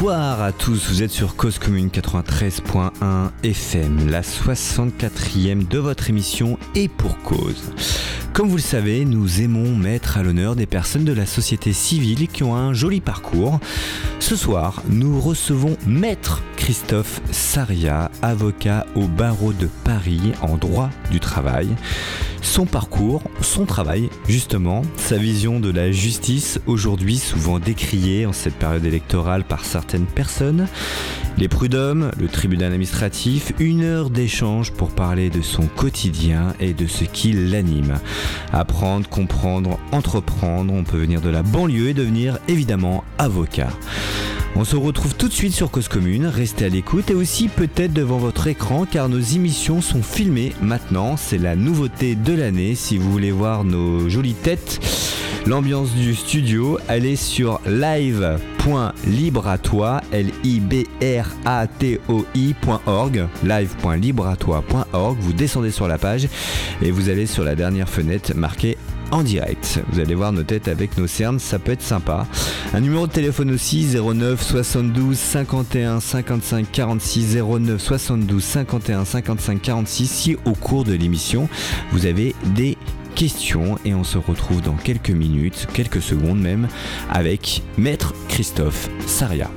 Bonsoir à tous, vous êtes sur Cause Commune 93.1 FM, la 64e de votre émission et pour cause. Comme vous le savez, nous aimons mettre à l'honneur des personnes de la société civile qui ont un joli parcours. Ce soir, nous recevons Maître Christophe Saria, avocat au barreau de Paris en droit du travail. Son parcours, son travail, justement, sa vision de la justice, aujourd'hui souvent décriée en cette période électorale par certaines personnes, les prud'hommes, le tribunal administratif, une heure d'échange pour parler de son quotidien et de ce qui l'anime. Apprendre, comprendre, entreprendre, on peut venir de la banlieue et devenir évidemment avocat. On se retrouve tout de suite sur Cause Commune, restez à l'écoute et aussi peut-être devant votre écran car nos émissions sont filmées maintenant, c'est la nouveauté de l'année. Si vous voulez voir nos jolies têtes. L'ambiance du studio, allez sur live.libratoi, l i b r a t vous descendez sur la page et vous allez sur la dernière fenêtre marquée en direct. Vous allez voir nos têtes avec nos cernes, ça peut être sympa. Un numéro de téléphone aussi 09 72 51 55 46 09 72 51 55 46 si au cours de l'émission vous avez des questions et on se retrouve dans quelques minutes, quelques secondes même avec Maître Christophe Saria.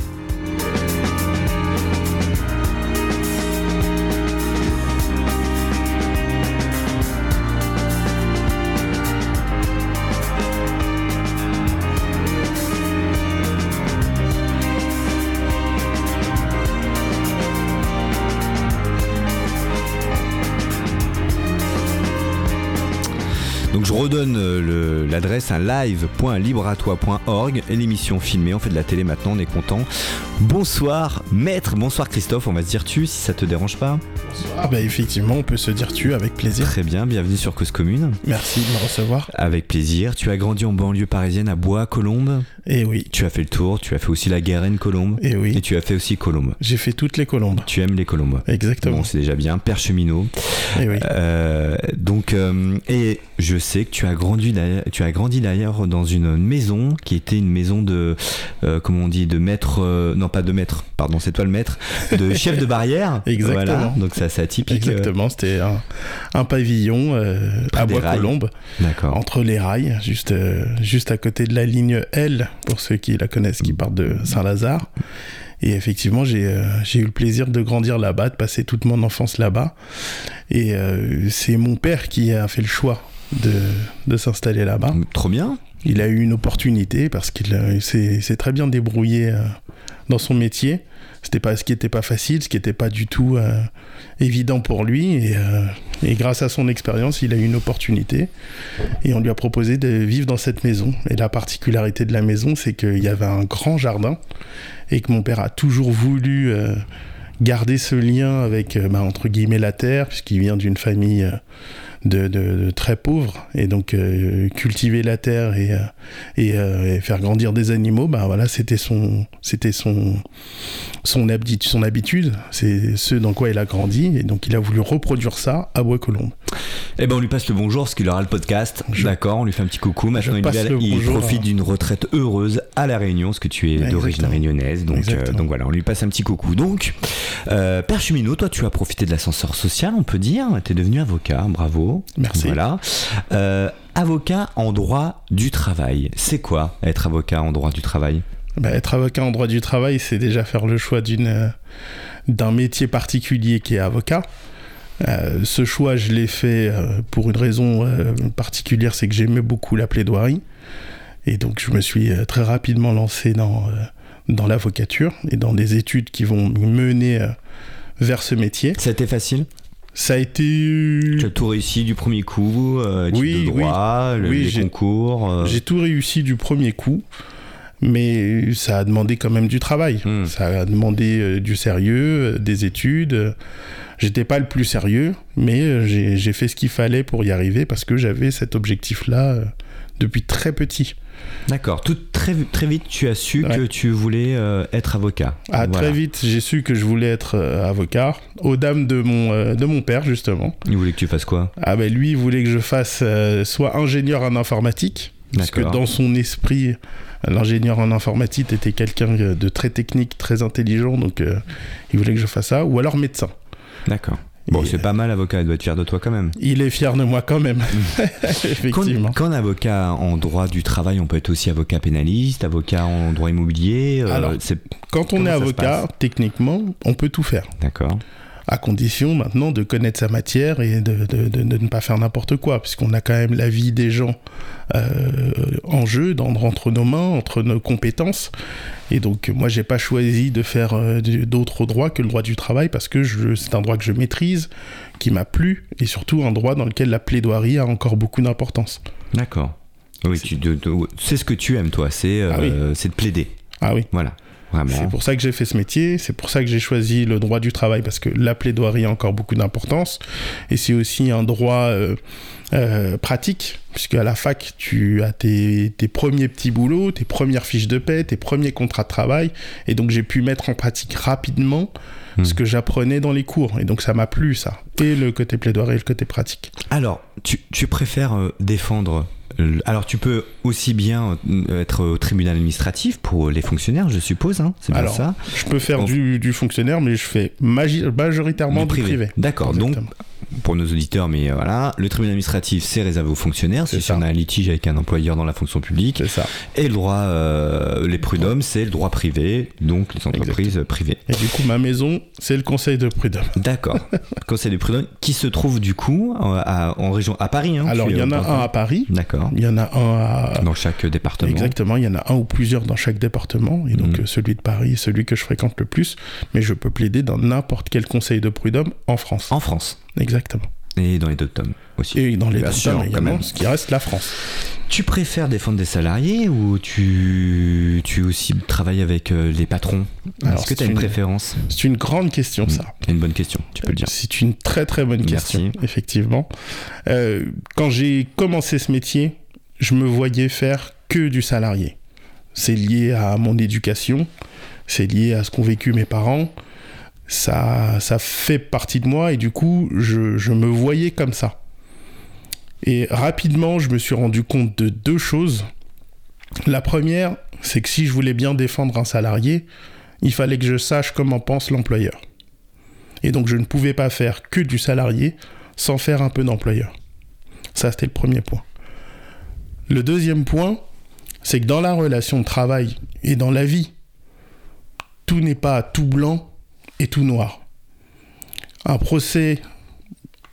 Redonne euh, l'adresse un live.libratoi.org et l'émission filmée. On fait de la télé maintenant, on est content. Bonsoir maître, bonsoir Christophe, on va se dire tu si ça te dérange pas. Ah bah effectivement, on peut se dire tu avec plaisir. Très bien, bienvenue sur Cause Commune. Merci de me recevoir. Avec plaisir. Tu as grandi en banlieue parisienne à Bois-Colombes. Et Eh oui. Tu as fait le tour, tu as fait aussi la Garenne Colombe. Et oui. Et tu as fait aussi Colombe. J'ai fait toutes les colombes. Tu aimes les Colombes. Exactement. Bon, c'est déjà bien. Père cheminot. Et oui. Euh, donc, euh, et je sais que tu as grandi d'ailleurs, tu as grandi d'ailleurs dans une maison qui était une maison de, euh, comment on dit, de maître, non pas de maître, pardon, c'est toi le maître, de chef de barrière. Exactement. Voilà, donc ça, c'est atypique. Exactement, c'était un, un pavillon euh, à Bois-Colombes, entre les rails, juste, euh, juste à côté de la ligne L, pour ceux qui la connaissent, qui partent de Saint-Lazare. Et effectivement, j'ai euh, eu le plaisir de grandir là-bas, de passer toute mon enfance là-bas. Et c'est mon père qui a fait le choix de, de s'installer là-bas. Trop bien. Il a eu une opportunité parce qu'il s'est très bien débrouillé dans son métier. C'était pas ce qui n'était pas facile, ce qui n'était pas du tout euh, évident pour lui. Et, euh, et grâce à son expérience, il a eu une opportunité. Et on lui a proposé de vivre dans cette maison. Et la particularité de la maison, c'est qu'il y avait un grand jardin et que mon père a toujours voulu euh, garder ce lien avec, bah, entre guillemets, la terre, puisqu'il vient d'une famille de, de- de très pauvres. Et donc, euh, cultiver la terre et, euh, et, euh, faire grandir des animaux, bah voilà, c'était son, c'était son, son, habitude, son habitude. C'est ce dans quoi il a grandi. Et donc, il a voulu reproduire ça à Bois-Colombes. Eh ben on lui passe le bonjour parce qu'il aura le podcast. Je- D'accord, on lui fait un petit coucou. Maintenant il, il bonjour, profite d'une retraite heureuse à la Réunion, parce que tu es d'origine réunionnaise. Donc, euh, donc voilà, on lui passe un petit coucou. Donc, euh, Père Cheminot, toi tu as profité de l'ascenseur social, on peut dire. Tu es devenu avocat, bravo. Merci. Voilà. Euh, avocat en droit du travail. C'est quoi être avocat en droit du travail? Bah, être avocat en droit du travail, c'est déjà faire le choix d'une, d'un métier particulier qui est avocat. Euh, ce choix, je l'ai fait euh, pour une raison euh, particulière, c'est que j'aimais beaucoup la plaidoirie. Et donc, je me suis très rapidement lancé dans, dans l'avocature et dans des études qui vont me mener vers ce métier. Ça a été facile? Ça a été... Tu as tout réussi du premier coup, euh, Oui, de droit, le- Oui, les j'ai- concours. euh, J'ai tout réussi du premier coup, mais ça a demandé quand même du travail. Hmm. Ça a demandé euh, du sérieux, des études. J'étais pas le plus sérieux, mais euh, j'ai fait ce qu'il fallait pour y arriver parce que j'avais cet objectif-là euh, depuis très petit. D'accord. Tout très, très vite, tu as su Ouais. que tu voulais euh, être avocat. Ah, Voilà. Très vite, j'ai su que je voulais être euh, avocat, aux dames de mon, euh, de mon père, justement. Il voulait que tu fasses quoi? Ah ben lui, il voulait que je fasse soit ingénieur en informatique, parce que dans son esprit, L'ingénieur en informatique était quelqu'un de très technique, très intelligent, donc il voulait que je fasse ça. Ou alors médecin. D'accord. Bon, c'est pas mal, avocat, il doit être fier de toi quand même. Il est fier de moi quand même. Quand, Effectivement. quand on est avocat en droit du travail, on peut être aussi avocat pénaliste, avocat en droit immobilier. euh, Alors, Quand on est avocat, techniquement, on peut tout faire. d'accord. À condition maintenant de connaître sa matière et de, de- de- de ne pas faire n'importe quoi, puisqu'on a quand même la vie des gens euh, en jeu, dans, entre nos mains, entre nos compétences. Et donc, moi, j'ai pas choisi de faire euh, d'autres droits que le droit du travail, parce que c'est un droit que je maîtrise, qui m'a plu, et surtout un droit dans lequel la plaidoirie a encore beaucoup d'importance. D'accord. Oui, c'est ce que tu aimes, toi, c'est euh, Ah oui. de plaider. Ah oui. Voilà. C'est pour ça que j'ai fait ce métier, c'est pour ça que j'ai choisi le droit du travail, parce que la plaidoirie a encore beaucoup d'importance, et c'est aussi un droit euh, euh, pratique, puisque à la fac, tu as tes, tes premiers petits boulots, tes premières fiches de paie, tes premiers contrats de travail, et donc j'ai pu mettre en pratique rapidement Hmm. ce que j'apprenais dans les cours, et donc ça m'a plu, ça, et le côté plaidoirie et le côté pratique. Alors, tu, tu préfères euh, défendre. euh, Alors, tu peux aussi bien euh, être au tribunal administratif pour les fonctionnaires, je suppose, hein, c'est bien Alors, ça Je peux faire du, du fonctionnaire, mais je fais majoritairement du privé. D'accord, donc pour nos auditeurs, mais voilà, le tribunal administratif, c'est réservé aux fonctionnaires, si ça. on a un litige avec un employeur dans la fonction publique. c'est ça. Et le droit, euh, les prud'hommes, c'est le droit privé, donc les entreprises privées. Et du coup, ma maison, c'est le conseil de prud'homme. D'accord. Conseil des prud'hommes, qui se trouve du coup à- en région, à Paris. Hein, Alors, il y en a un à Paris, D'accord. il y en a un à... Dans chaque département. Exactement, il y en a un ou plusieurs dans chaque département, et donc Mhm. euh, celui de Paris est celui que je fréquente le plus, mais je peux plaider dans n'importe quel conseil de prud'homme en France. En France. Exactement. Et dans les deux tomes aussi. Et dans les Bien deux sûr, quand également, même. ce qui reste la France. Tu préfères défendre des salariés ou tu, tu aussi travailles avec euh, les patrons? Est-ce que tu as une une- préférence? C'est une grande question, ça. C'est une bonne question, tu peux le dire. C'est une très très bonne Merci. question, effectivement. Euh, quand j'ai commencé ce métier, je me voyais faire que du salarié. C'est lié à mon éducation, c'est lié à ce qu'ont vécu mes parents. Ça, ça fait partie de moi et du coup, je, je me voyais comme ça. Et rapidement, je me suis rendu compte de deux choses. La première, c'est que si je voulais bien défendre un salarié, il fallait que je sache comment pense l'employeur. Et donc je ne pouvais pas faire que du salarié sans faire un peu d'employeur. Ça, c'était le premier point. Le deuxième point, c'est que dans la relation de travail et dans la vie, tout n'est pas tout blanc et tout noir. Un procès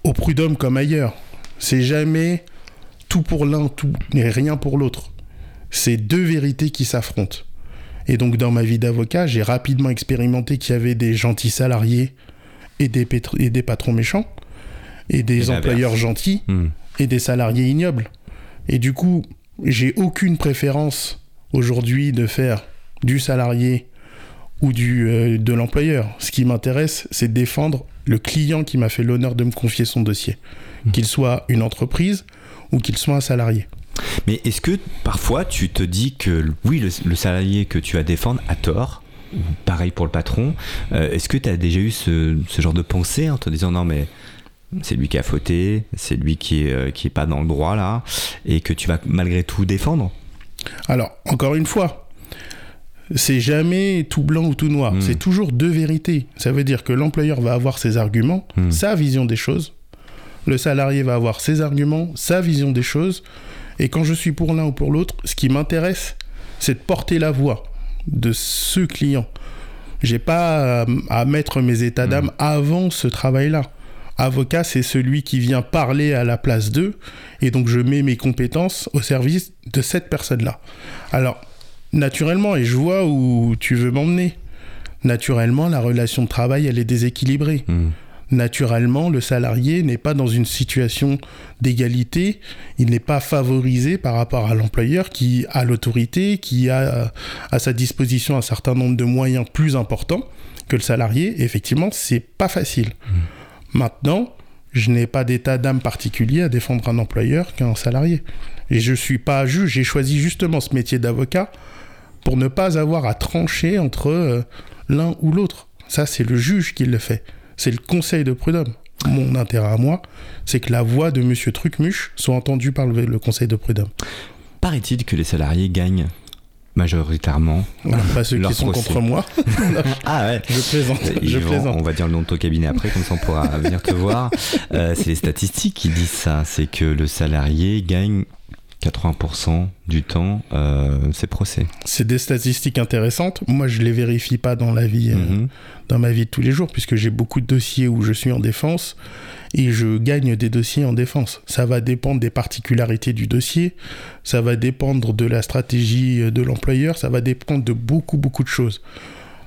au prud'homme comme ailleurs, c'est jamais tout pour l'un, tout et rien pour l'autre. C'est deux vérités qui s'affrontent. Et donc dans ma vie d'avocat, j'ai rapidement expérimenté qu'il y avait des gentils salariés et des, pétr- et des patrons méchants, et des Et employeurs gentils Hmm. et des salariés ignobles. Et du coup, j'ai aucune préférence aujourd'hui de faire du salarié ou du, euh, de l'employeur. Ce qui m'intéresse, c'est défendre le client qui m'a fait l'honneur de me confier son dossier, qu'il soit une entreprise ou qu'il soit un salarié. Mais est-ce que parfois tu te dis que oui, le, le salarié que tu vas défendre a tort Pareil pour le patron. Euh, est-ce que tu as déjà eu ce, ce genre de pensée en te disant non mais c'est lui qui a fauté, c'est lui qui est, euh, qui est pas dans le droit là, et que tu vas malgré tout défendre? Alors, encore une fois, c'est jamais tout blanc ou tout noir. Mm. C'est toujours deux vérités. Ça veut dire que l'employeur va avoir ses arguments, Mm. sa vision des choses. Le salarié va avoir ses arguments, sa vision des choses. Et quand je suis pour l'un ou pour l'autre, ce qui m'intéresse, c'est de porter la voix de ce client. J'ai pas à, mettre mes états d'âme avant ce travail-là. Avocat, c'est celui qui vient parler à la place d'eux, et donc je mets mes compétences au service de cette personne-là. Alors, naturellement, et je vois où tu veux m'emmener, naturellement, la relation de travail, elle est déséquilibrée. Hmm. Naturellement, le salarié n'est pas dans une situation d'égalité, il n'est pas favorisé par rapport à l'employeur qui a l'autorité, qui a euh, à sa disposition un certain nombre de moyens plus importants que le salarié. Et effectivement, c'est pas facile. Maintenant, je n'ai pas d'état d'âme particulier à défendre un employeur qu'un salarié. Et je suis pas juge, j'ai choisi justement ce métier d'avocat pour ne pas avoir à trancher entre euh, l'un ou l'autre. Ça, c'est le juge qui le fait. C'est le conseil de prud'homme. Mon intérêt à moi, c'est que la voix de Monsieur Trucmuche soit entendue par le, le conseil de prud'homme. Paraît-il que les salariés gagnent majoritairement Pas ceux qui sont contre moi. ah ouais. Je plaisante. Je plaisante. On va dire le nom de ton cabinet après, comme ça on pourra venir te voir. Euh, c'est les statistiques qui disent ça. C'est que le salarié gagne 80% du temps euh, ses procès. C'est des statistiques intéressantes. Moi, je les vérifie pas dans la vie, euh, Mhm. dans ma vie de tous les jours, puisque j'ai beaucoup de dossiers où je suis en défense et je gagne des dossiers en défense. Ça va dépendre des particularités du dossier, ça va dépendre de la stratégie euh, de l'employeur, ça va dépendre de beaucoup, beaucoup de choses.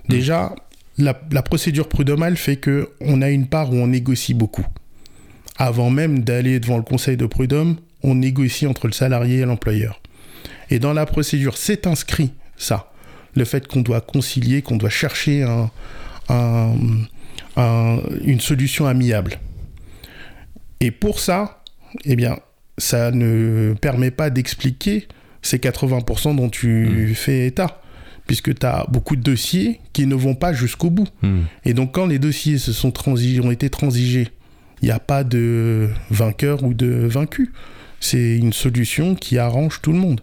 Déjà, la, la procédure prud'homale fait que on a une part où on négocie beaucoup. Avant même d'aller devant le conseil de prud'homme, on négocie entre le salarié et l'employeur. Et dans la procédure, c'est inscrit ça. Le fait qu'on doit concilier, qu'on doit chercher un- un- un- une solution amiable. Et pour ça, eh bien, ça ne permet pas d'expliquer ces 80% dont tu fais état. Puisque tu as beaucoup de dossiers qui ne vont pas jusqu'au bout. Hmm. Et donc, quand les dossiers se sont transi- ont été transigés, il n'y a pas de vainqueur ou de vaincu. C'est une solution qui arrange tout le monde.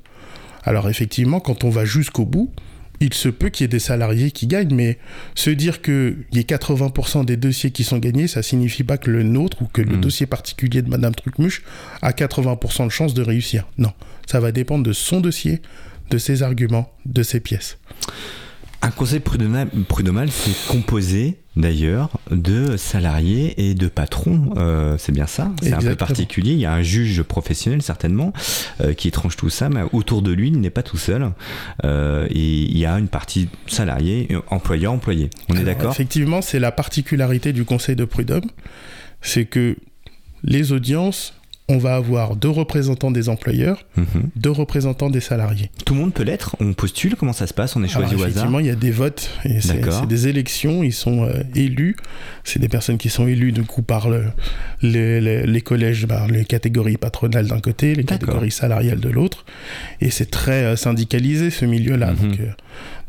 Alors, effectivement, quand on va jusqu'au bout, il se peut qu'il y ait des salariés qui gagnent, mais se dire qu'il y ait 80% des dossiers qui sont gagnés, ça signifie pas que le nôtre ou que le Mm. dossier particulier de Madame Trucmuche a 80% de chances de réussir. Non, ça va dépendre de son dossier, de ses arguments, de ses pièces. Un conseil prud'homal, c'est composé d'ailleurs de salariés et de patrons. Euh, c'est bien ça. C'est un peu particulier. Il y a un juge professionnel certainement euh, qui tranche tout ça, mais autour de lui, il n'est pas tout seul. Euh, et il y a une partie salarié, employeur, employé. On est d'accord? Effectivement, c'est la particularité du Conseil de prud'homme, c'est que les audiences, on va avoir deux représentants des employeurs, Mhm. deux représentants des salariés. Tout le monde peut l'être. On postule. Comment ça se passe On est choisi Alors, au hasard. effectivement, il y a des votes, et c'est des élections, ils sont euh, élus. C'est des personnes qui sont élues du coup par le- les, collèges, par les catégories patronales d'un côté, les D'accord. catégories salariales de l'autre. Et c'est très euh, syndicalisé ce milieu-là. Mhm. Donc, euh,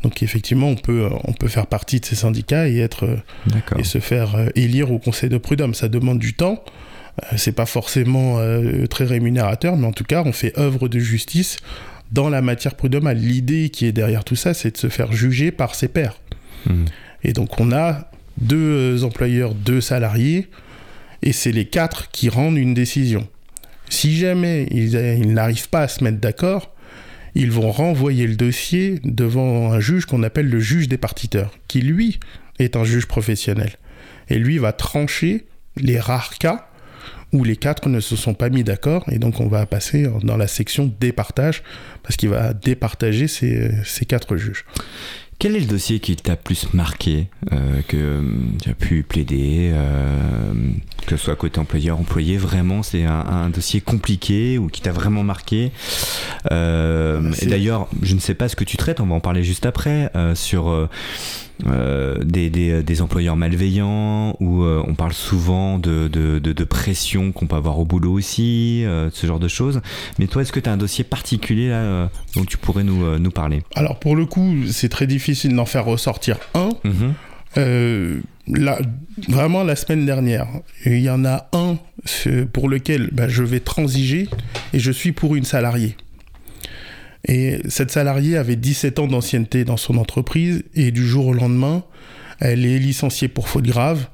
donc effectivement, on peut, on peut faire partie de ces syndicats et être et se faire élire au conseil de prud'homme. Ça demande du temps. Euh, c'est pas forcément euh, très rémunérateur, mais en tout cas, on fait œuvre de justice dans la matière prud'homale. L'idée qui est derrière tout ça, c'est de se faire juger par ses pairs. Mhm. Et donc, on a deux euh, employeurs, deux salariés, et c'est les quatre qui rendent une décision. Si jamais ils, ils n'arrivent pas à se mettre d'accord, ils vont renvoyer le dossier devant un juge qu'on appelle le juge des partiteurs, qui lui est un juge professionnel. Et lui va trancher les rares cas où les quatre ne se sont pas mis d'accord, et donc on va passer dans la section départage, parce qu'il va départager ces, ces quatre juges. Quel est le dossier qui t'a plus marqué, euh, que euh, tu as pu plaider, euh, que ce soit côté employeur, employé, vraiment c'est un, un dossier compliqué ou qui t'a vraiment marqué Euh, C'est- Et d'ailleurs, je ne sais pas ce que tu traites, on va en parler juste après, euh, sur euh, euh, des, des- des employeurs malveillants, où euh, on parle souvent de, de, de- de pression qu'on peut avoir au boulot aussi, euh, ce genre de choses. Mais toi, est-ce que tu as un dossier particulier là, euh, dont tu pourrais nous, euh, nous parler? Alors pour le coup, c'est très difficile d'en faire ressortir un. Mhm. Euh, là, vraiment la semaine dernière, il y en a un pour lequel bah, je vais transiger et je suis pour une salariée. Et cette salariée avait 17 ans d'ancienneté dans son entreprise et du jour au lendemain, elle est licenciée pour faute grave.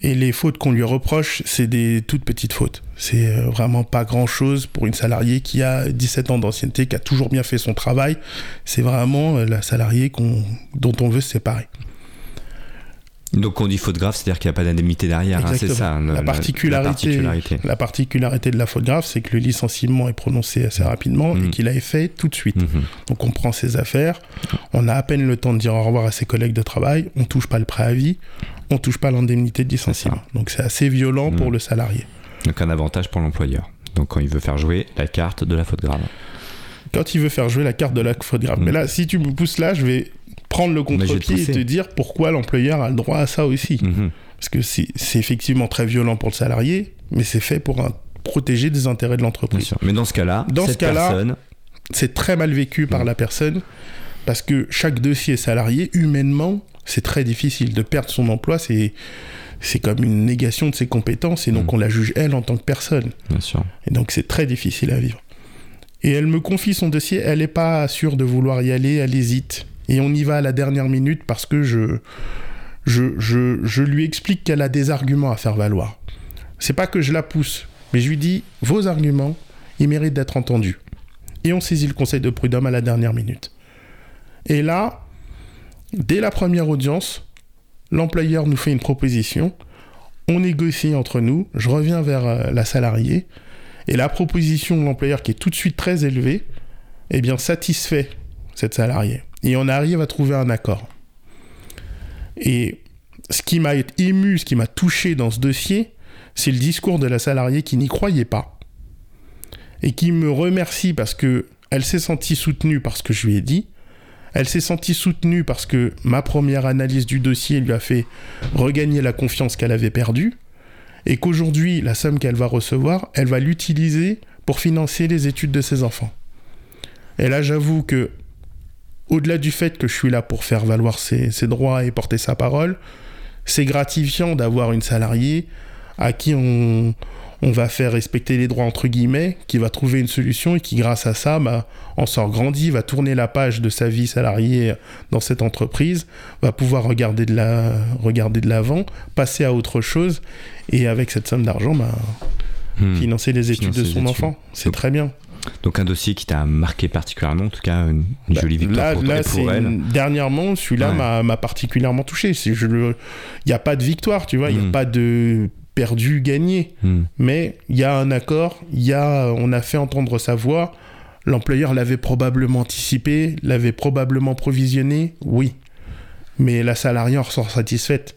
Et les fautes qu'on lui reproche, c'est des toutes petites fautes. C'est euh, vraiment pas grand chose pour une salariée qui a 17 ans d'ancienneté, qui a toujours bien fait son travail. C'est vraiment euh, la salariée dont on veut se séparer. Donc on dit faute grave, c'est-à-dire qu'il n'y a pas d'indemnité derrière, hein, c'est ça le- la, particularité, la particularité. la particularité de la faute grave, c'est que le licenciement est prononcé assez rapidement Mhm. et qu'il a été fait tout de suite. Mhm. Donc on prend ses affaires, on a à peine le temps de dire au revoir à ses collègues de travail, on touche pas le préavis, on touche pas l'indemnité de licenciement. Donc c'est assez violent Mhm. pour le salarié. Donc un avantage pour l'employeur. Donc quand il veut faire jouer la carte de la faute grave. Quand il veut faire jouer la carte de la faute grave. Mhm. Mais là, si tu me pousses là, je vais prendre le contre-pied et te dire pourquoi l'employeur a le droit à ça aussi. Mhm. Parce que c'est effectivement très violent pour le salarié, mais c'est fait pour un- protéger des intérêts de l'entreprise. Mais dans ce cas-là, Dans ce cas-là, personne, c'est très mal vécu par Mm. la personne parce que chaque dossier salarié, humainement, c'est très difficile de perdre son emploi. C'est c'est comme une négation de ses compétences et donc Mm. on la juge elle en tant que personne. bien sûr. Et donc c'est très difficile à vivre. Et elle me confie son dossier, elle n'est pas sûre de vouloir y aller, elle hésite. Et on y va à la dernière minute parce que je, je, je, lui explique qu'elle a des arguments à faire valoir. C'est pas que je la pousse, mais je lui dis, vos arguments, ils méritent d'être entendus. Et on saisit le conseil de prud'homme à la dernière minute. Et là, dès la première audience, l'employeur nous fait une proposition, on négocie entre nous, je reviens vers euh, la salariée, et la proposition de l'employeur qui est tout de suite très élevée, eh bien satisfait cette salariée. Et on arrive à trouver un accord. Et ce qui m'a ému, ce qui m'a touché dans ce dossier, c'est le discours de la salariée qui n'y croyait pas et qui me remercie parce que elle s'est sentie soutenue par ce que je lui ai dit. Elle s'est sentie soutenue parce que ma première analyse du dossier lui a fait regagner la confiance qu'elle avait perdue et qu'aujourd'hui, la somme qu'elle va recevoir, elle va l'utiliser pour financer les études de ses enfants. Et là, j'avoue que, au-delà du fait que je suis là pour faire valoir ses, ses droits et porter sa parole, c'est gratifiant d'avoir une salariée à qui on, on va faire respecter les droits entre guillemets, qui va trouver une solution et qui grâce à ça bah, en sort grandi, va tourner la page de sa vie salariée dans cette entreprise, va pouvoir regarder de la regarder de l'avant, passer à autre chose et avec cette somme d'argent bah, Hmm. financer les études Financer de son enfant. C'est très bien. Donc un dossier qui t'a marqué particulièrement, en tout cas une, une Bah, jolie victoire là, pour toi là, et c'est pour elle. une- dernièrement, celui-là Ouais. m'a- particulièrement touché. C'est je le, il n'y a pas de victoire, tu vois, il n'y a pas de perdu, gagné. Hmm. Mais il y a un accord, il y a, on a fait entendre sa voix. L'employeur l'avait probablement anticipé, l'avait probablement provisionné, oui. Mais la salariée en ressort satisfaite.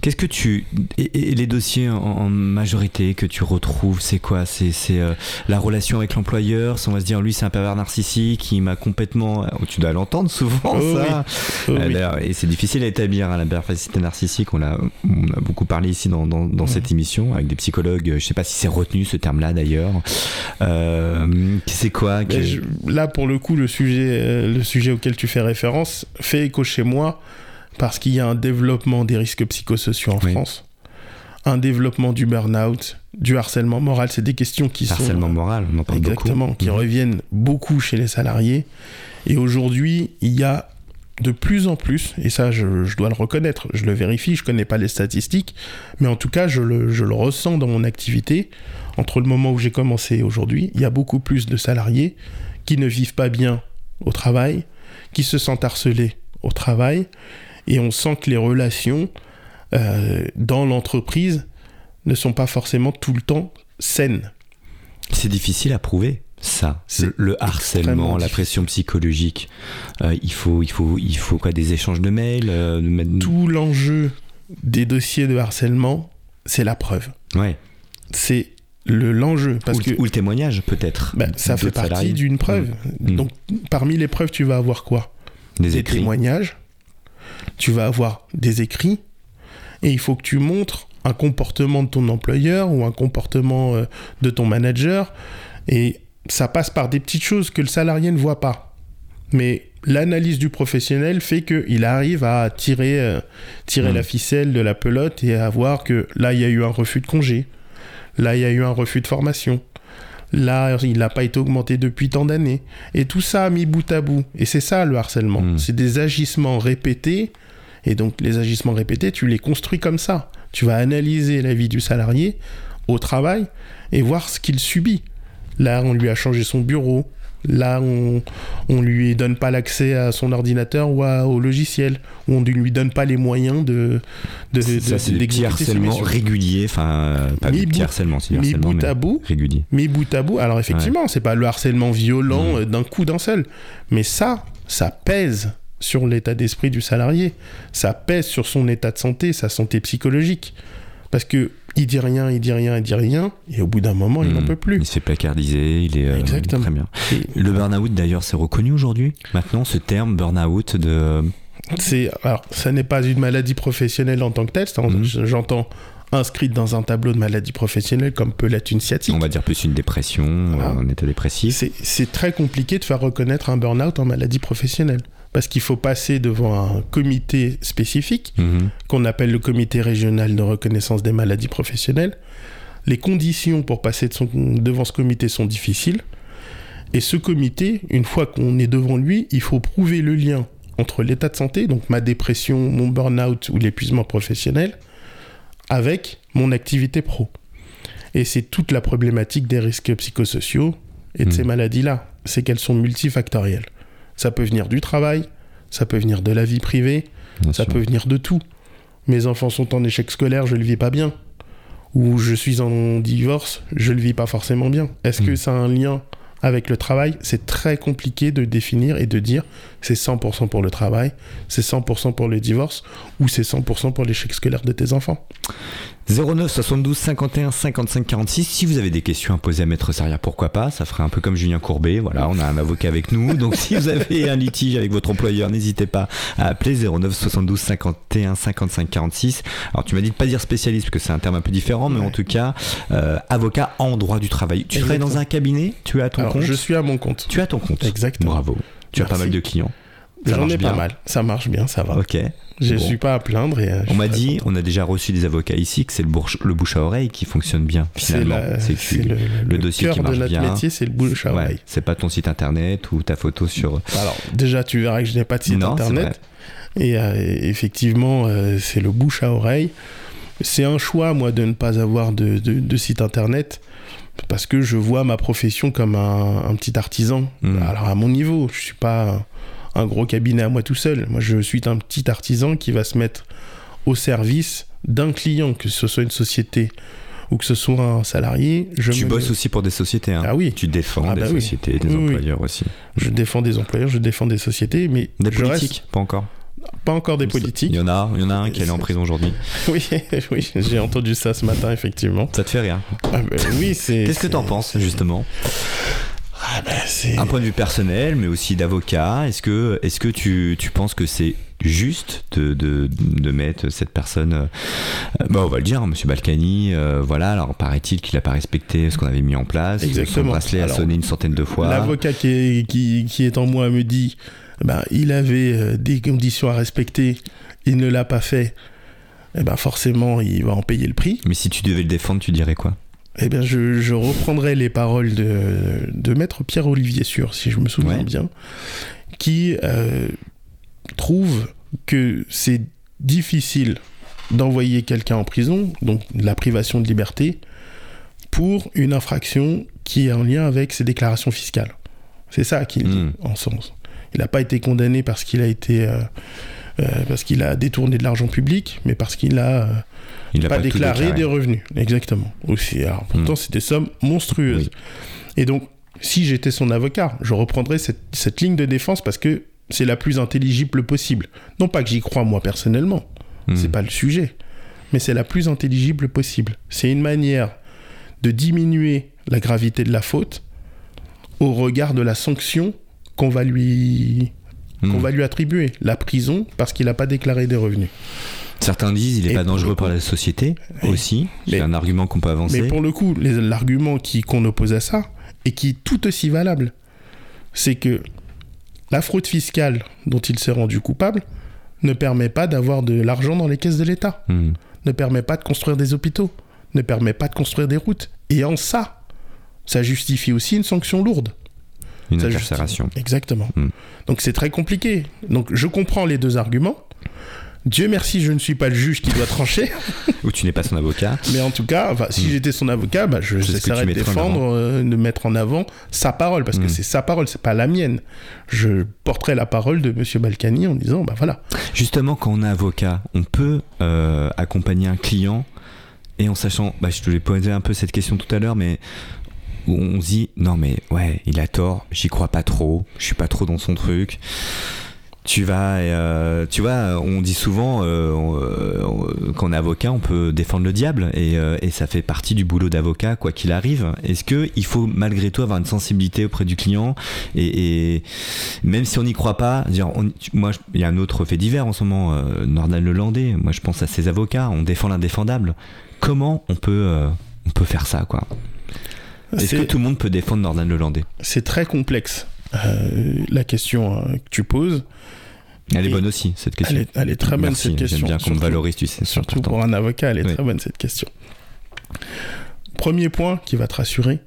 Qu'est-ce que tu et, et les dossiers en, en majorité que tu retrouves, c'est quoi? C'est euh, la relation avec l'employeur. On va se dire lui c'est un pervers narcissique qui m'a complètement. oh, Tu dois l'entendre souvent Oh ça. Oh, Euh, oui. Et c'est difficile à établir hein, la perversité narcissique. On a, on a beaucoup parlé ici dans, dans, dans cette émission avec des psychologues. Je sais pas si c'est retenu ce terme-là d'ailleurs. Euh, c'est quoi que- je- là, pour le coup, le sujet, euh, le sujet auquel tu fais référence fait écho chez moi parce qu'il y a un développement des risques psychosociaux en Oui. France, un développement du burn-out, du harcèlement moral. C'est des questions qui harcèlement sont moral, on en parle exactement, beaucoup. qui Mhm. reviennent beaucoup chez les salariés. Et aujourd'hui, il y a de plus en plus, et ça je, je dois le reconnaître, je le vérifie, je connais pas les statistiques, mais en tout cas je le, je le ressens dans mon activité, entre le moment où j'ai commencé et aujourd'hui, il y a beaucoup plus de salariés qui ne vivent pas bien au travail, qui se sentent harcelés au travail, et on sent que les relations euh, dans l'entreprise ne sont pas forcément tout le temps saines. C'est difficile à prouver. Ça, le, le harcèlement, la pression psychologique, Euh, il faut, il faut, il faut quoi Des échanges de mails, euh, de Tout l'enjeu des dossiers de harcèlement, c'est la preuve. ouais. C'est le l'enjeu parce ou, que ou le témoignage peut-être. bah, ça fait partie d'une preuve. Mm. Donc parmi les preuves, tu vas avoir quoi? Des Des témoignages. Tu vas avoir des écrits et il faut que tu montres un comportement de ton employeur ou un comportement euh, de ton manager et ça passe par des petites choses que le salarié ne voit pas. Mais l'analyse du professionnel fait qu'il arrive à tirer, euh, tirer Mm. la ficelle de la pelote et à voir que là, il y a eu un refus de congé. Là, il y a eu un refus de formation. Là, il n'a pas été augmenté depuis tant d'années. Et tout ça mis bout à bout. Et c'est ça le harcèlement. Mm. C'est des agissements répétés. Et donc, les agissements répétés, tu les construis comme ça. Tu vas analyser la vie du salarié au travail et voir ce qu'il subit. Là, on lui a changé son bureau. Là, on, on lui donne pas l'accès à son ordinateur ou à- au logiciel. On ne lui donne pas les moyens de, de, ça, c'est harcèlements missions. réguliers, enfin, euh, pas harcèlements, c'est du harcèlement, bout mais à bout, régulier. mis bout à bout. Alors effectivement, c'est pas le harcèlement violent Mm. euh, d'un coup d'un seul, mais ça, ça pèse sur l'état d'esprit du salarié, ça pèse sur son état de santé, sa santé psychologique, parce que il dit rien, il dit rien, il dit rien, et au bout d'un moment, il n'en Mm. peut plus. Il se fait placardiser, il est euh, très bien. Et Le burn-out d'ailleurs, c'est reconnu aujourd'hui. Maintenant, ce terme burn-out de. C'est alors, ça n'est pas une maladie professionnelle en tant que telle. Mhm. J'entends inscrite dans un tableau de maladie professionnelle comme peut l'être une sciatique. On va dire plus une dépression, Voilà. euh, un état dépressif. C'est très compliqué de faire reconnaître un burn-out en maladie professionnelle. Parce qu'il faut passer devant un comité spécifique, Mhm. qu'on appelle le comité régional de reconnaissance des maladies professionnelles. Les conditions pour passer de son- devant ce comité sont difficiles. Et ce comité, une fois qu'on est devant lui, il faut prouver le lien entre l'état de santé, donc ma dépression, mon burn-out ou l'épuisement professionnel, avec mon activité pro. Et c'est toute la problématique des risques psychosociaux et de Mm. ces maladies-là. C'est qu'elles sont multifactorielles. Ça peut venir du travail, ça peut venir de la vie privée, Bien ça sûr. peut venir de tout. Mes enfants sont en échec scolaire, je le vis pas bien. Ou je suis en divorce, je le vis pas forcément bien. Est-ce que Mm. ça a un lien avec le travail? C'est très compliqué de définir et de dire c'est 100% pour le travail, c'est 100% pour le divorce ou c'est 100% pour l'échec scolaire de tes enfants. 09 72 51 55 46. Si vous avez des questions à poser à Maître Saria, pourquoi pas? Ça ferait un peu comme Julien Courbet. Voilà, on a un avocat avec nous. Donc si vous avez un litige avec votre employeur, n'hésitez pas à appeler 09 72 51 55 46. Alors tu m'as dit de pas dire spécialiste parce que c'est un terme un peu différent, mais Ouais. en tout cas, euh, avocat en droit du travail. Tu travailles dans Exactement. un cabinet? Tu es à ton Alors, compte? je suis à mon compte. Tu as ton compte. Exactement. Bravo. Tu as pas mal de clients. Ça marche ai pas bien. mal. Ça marche bien, ça va. Ok. Je Bon. suis pas à plaindre. Et, euh, On m'a dit, on a déjà reçu des avocats ici, que c'est le, le bouche à oreille qui fonctionne bien finalement. C'est le, le dossier qui cœur de marche notre bien. métier, c'est le bouche à Ouais, oreille. c'est pas ton site internet ou ta photo sur. Alors, déjà, tu verras que je n'ai pas de site Non, internet. Et euh, effectivement, euh, c'est le bouche à oreille. C'est un choix, moi, de ne pas avoir de, de- de site internet. Parce que je vois ma profession comme un, un petit artisan. Mm. Alors, à mon niveau, je suis pas un, gros cabinet à moi tout seul. Moi, je suis un petit artisan qui va se mettre au service d'un client, que ce soit une société ou que ce soit un salarié. Je Tu me- bosses aussi pour des sociétés. Hein. Ah oui. Tu défends Ah des bah oui. sociétés, des Oui, oui. employeurs aussi. Je défends des employeurs, je défends des sociétés, mais Des je politiques Pas encore. reste pas encore des politiques. Il y en a, il y en a un qui est allé en prison aujourd'hui. Oui, oui, j'ai entendu ça ce matin, effectivement. Ça te fait rire Ah, bah, oui, c'est. Qu'est-ce que t'en penses justement? Ah, bah, c'est. Un point de vue personnel, mais aussi d'avocat. Est-ce que, est-ce que tu, tu penses que c'est juste de, de, de mettre cette personne, euh, bah, on va le dire, hein, Monsieur Balkany, euh, voilà. Alors paraît-il qu'il n'a pas respecté ce qu'on avait mis en place. Son Exactement. bracelet a sonné une centaine de fois. L'avocat qui est, qui, qui est en moi me dit ben, il avait euh, des conditions à respecter, il ne l'a pas fait. Eh ben forcément, il va en payer le prix. Mais si tu devais le défendre, tu dirais quoi? Eh bien, je, je reprendrai les paroles de, de maître Pierre-Olivier Sûr, si je me souviens Ouais. bien, qui euh, trouve que c'est difficile d'envoyer quelqu'un en prison, donc la privation de liberté, pour une infraction qui est en lien avec ses déclarations fiscales. C'est ça qu'il dit, Mm. en sens. Il n'a pas été condamné parce qu'il a été... euh, euh, parce qu'il a détourné de l'argent public, mais parce qu'il a Il a pas, déclaré, déclaré. des revenus. Exactement. Aussi. Alors, pourtant, Mm. c'est des sommes monstrueuses. Et donc, si j'étais son avocat, je reprendrais cette, cette ligne de défense parce que c'est la plus intelligible possible. Non pas que j'y crois moi personnellement, Hmm. c'est pas le sujet, mais c'est la plus intelligible possible. C'est une manière de diminuer la gravité de la faute au regard de la sanction qu'on va lui qu'on Hmm. va lui attribuer, la prison parce qu'il n'a pas déclaré des revenus. Certains disent il est Et pas dangereux pour la société Oui. aussi. C'est un argument qu'on peut avancer. Mais pour le coup, l'argument qui- qu'on oppose à ça, et qui est tout aussi valable, c'est que la fraude fiscale dont il s'est rendu coupable ne permet pas d'avoir de l'argent dans les caisses de l'État, Hmm. ne permet pas de construire des hôpitaux, ne permet pas de construire des routes. Et en ça, ça justifie aussi une sanction lourde. Une incarcération. justifie- Exactement. Hmm. Donc c'est très compliqué. Donc je comprends les deux arguments. Dieu merci, je ne suis pas le juge qui doit trancher. Ou tu n'es pas son avocat. Mais en tout cas, enfin, si Mm. j'étais son avocat, bah, je j'essaierais de défendre, euh, de mettre en avant sa parole, parce que Mm. c'est sa parole, c'est pas la mienne. Je porterai la parole de Monsieur Balkany en disant, bah voilà. Justement, quand on est avocat, on peut euh, accompagner un client et en sachant, bah, je te l'ai posé un peu cette question tout à l'heure, mais où on se dit non mais ouais, il a tort, j'y crois pas trop, je suis pas trop dans son truc. Tu vas, euh, tu vois, on dit souvent euh, on- euh, quand on est avocat, on peut défendre le diable et, euh, et ça fait partie du boulot d'avocat quoi qu'il arrive. Est-ce que il faut malgré tout avoir une sensibilité auprès du client et, et même si on n'y croit pas, dire, on- tu- moi il y a un autre fait divers en ce moment, euh, Nordal Lelandais. Moi je pense à ses avocats, on défend l'indéfendable. Comment on peut, euh, on peut faire ça quoi? Est-ce que tout le monde peut défendre Nordal Lelandais? C'est très complexe, euh, la question euh, que tu poses. Elle est bonne aussi cette question. Elle est, elle est très bonne, Merci, cette question. J'aime bien qu'on me valorise, tu sais. Surtout important. pour un avocat, elle est Oui. très bonne, cette question. Premier point qui va te rassurer.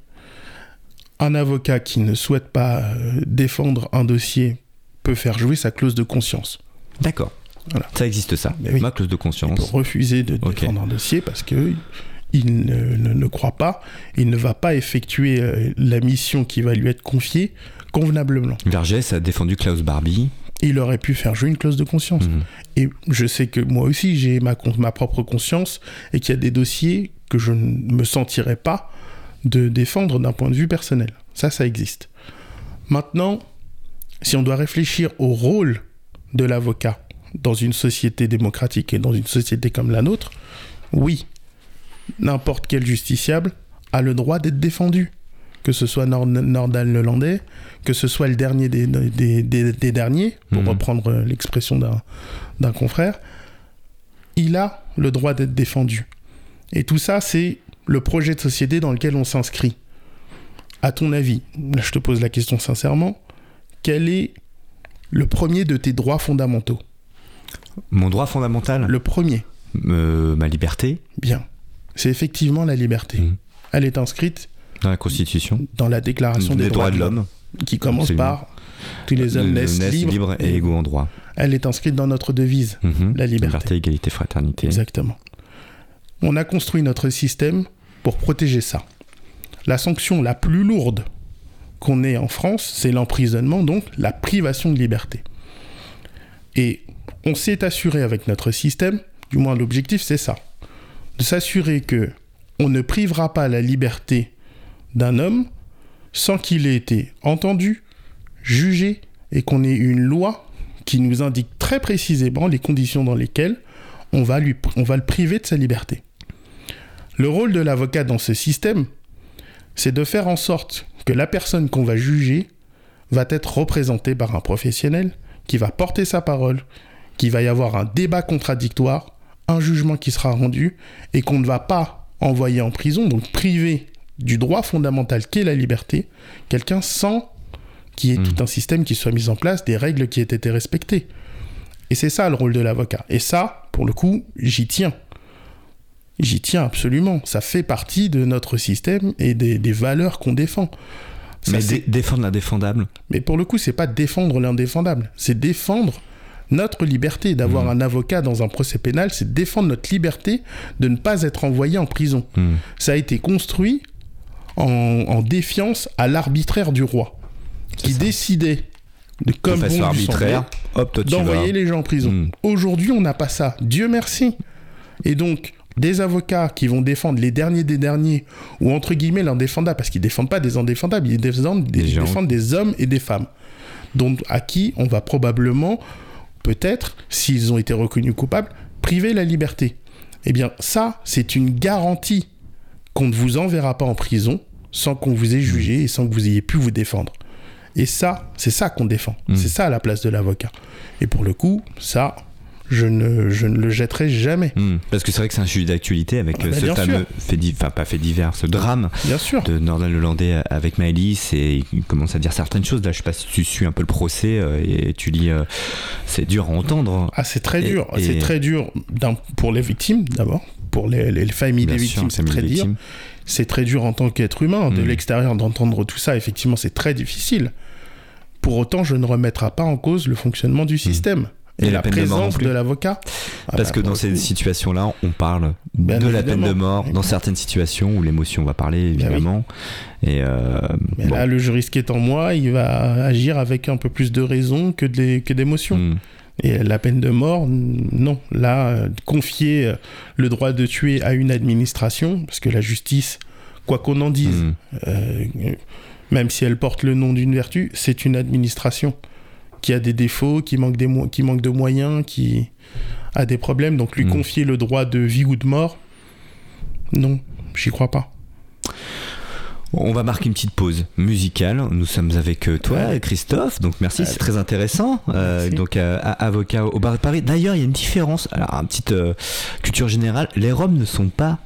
un avocat qui ne souhaite pas euh, défendre un dossier peut faire jouer sa clause de conscience. D'accord. Voilà. Ça existe ça. Oui. Ma clause de Il peut conscience. refuser de défendre un dossier parce que il ne, ne- ne croit pas, il ne va pas effectuer euh, la mission qui va lui être confiée convenablement. Vergès a défendu Klaus Barbie. Il aurait pu faire jouer une clause de conscience. Mhm. Et je sais que moi aussi, j'ai ma, ma propre conscience et qu'il y a des dossiers que je ne me sentirais pas de défendre d'un point de vue personnel. Ça, ça existe. Maintenant, si on doit réfléchir au rôle de l'avocat dans une société démocratique et dans une société comme la nôtre, oui, n'importe quel justiciable a le droit d'être défendu. Que ce soit Nord- Nordal Lelandais, que ce soit le dernier des, des- des- des derniers, pour Mhm. reprendre l'expression d'un confrère, il a le droit d'être défendu. Et tout ça, c'est le projet de société dans lequel on s'inscrit. À ton avis, là je te pose la question sincèrement, quel est le premier de tes droits fondamentaux? Mon droit fondamental, Le premier, euh, ma liberté, bien, c'est effectivement la liberté. Mhm. Elle est inscrite dans la Constitution, dans la Déclaration des des, droits de l'homme, qui commence Absolument. par tous les hommes naissent, libres, et égaux en droit. Elle est inscrite dans notre devise. Mhm. La liberté. égalité, fraternité. Exactement. On a construit notre système pour protéger ça. La sanction la plus lourde qu'on ait en France, c'est l'emprisonnement, donc la privation de liberté. Et on s'est assuré avec notre système, du moins l'objectif c'est ça, de s'assurer que on ne privera pas la liberté d'un homme sans qu'il ait été entendu, jugé et qu'on ait une loi qui nous indique très précisément les conditions dans lesquelles on va, le priver de sa liberté. Le rôle de l'avocat dans ce système, c'est de faire en sorte que la personne qu'on va juger va être représentée par un professionnel qui va porter sa parole, qu'il va y avoir un débat contradictoire, un jugement qui sera rendu et qu'on ne va pas envoyer en prison, donc priver du droit fondamental qu'est la liberté, quelqu'un sans qu'il y ait Mm. tout un système qui soit mis en place, des règles qui aient été respectées. Et c'est ça le rôle de l'avocat. Et ça, pour le coup, j'y tiens. J'y tiens absolument. Ça fait partie de notre système et des, des valeurs qu'on défend. Ça, Mais dé- défendre l'indéfendable. mais pour le coup, c'est pas défendre l'indéfendable, c'est défendre notre liberté d'avoir Mhm. un avocat dans un procès pénal, c'est défendre notre liberté de ne pas être envoyé en prison. Mhm. Ça a été construit en, en défiance à l'arbitraire du roi, qui ça. décidait de De comme façon bon arbitraire, d'envoyer les gens en prison. Mhm. Aujourd'hui, on n'a pas ça. Dieu merci. Et donc, des avocats qui vont défendre les derniers des derniers, ou entre guillemets l'indéfendable, parce qu'ils défendent pas des indéfendables, ils défendent des, Des gens. défendent des hommes et des femmes. Donc, à qui on va probablement, peut-être, s'ils ont été reconnus coupables, priver la liberté. Eh bien, ça, c'est une garantie qu'on ne vous enverra pas en prison sans qu'on vous ait jugé et sans que vous ayez pu vous défendre. Et ça, c'est ça qu'on défend. Mm. C'est ça la place de l'avocat. Et pour le coup, ça, je ne, je ne le jetterai jamais. Mhm. Parce que c'est vrai que c'est un sujet d'actualité avec Ah euh, bah, ce bien fameux fait divers, enfin pas fait divers, ce drame Bien sûr. de Nordal Lelandais avec Maëlys et il commence à dire certaines choses. Là, je sais pas si tu suis un peu le procès euh, et tu lis, euh, c'est dur à entendre. Ah, c'est très Et- dur. et- C'est très dur pour les victimes, d'abord. Pour les, les familles Bien des sûr, victimes, c'est très dur. C'est très dur en tant qu'être humain. De Mm. l'extérieur, d'entendre tout ça, effectivement, c'est très difficile. Pour autant, je ne remettrai pas en cause le fonctionnement du système. Et Et, la la peine de mort non présence plus. de l'avocat. Ah Parce bah, que dans ces situations-là, on parle de la peine de mort, dans certaines situations où l'émotion va parler, oui. évidemment. Et euh, Mais bon. là, le juriste qui est en moi, il va agir avec un peu plus de raison que d'émotion. Hmm. Et la peine de mort, non. Là, euh, confier euh, le droit de tuer à une administration, parce que la justice, quoi qu'on en dise, Hmm. euh, même si elle porte le nom d'une vertu, c'est une administration qui a des défauts, qui manque, des qui manque de moyens, qui a des problèmes. Donc lui Mm. confier le droit de vie ou de mort, non, j'y crois pas. On va marquer une petite pause musicale. Nous sommes avec euh, toi. Christophe. Donc merci, Ouais. c'est très intéressant. Euh, donc euh, avocat au barreau de Paris. D'ailleurs, il y a une différence. Alors, une petite euh, culture générale. Les robes ne sont pas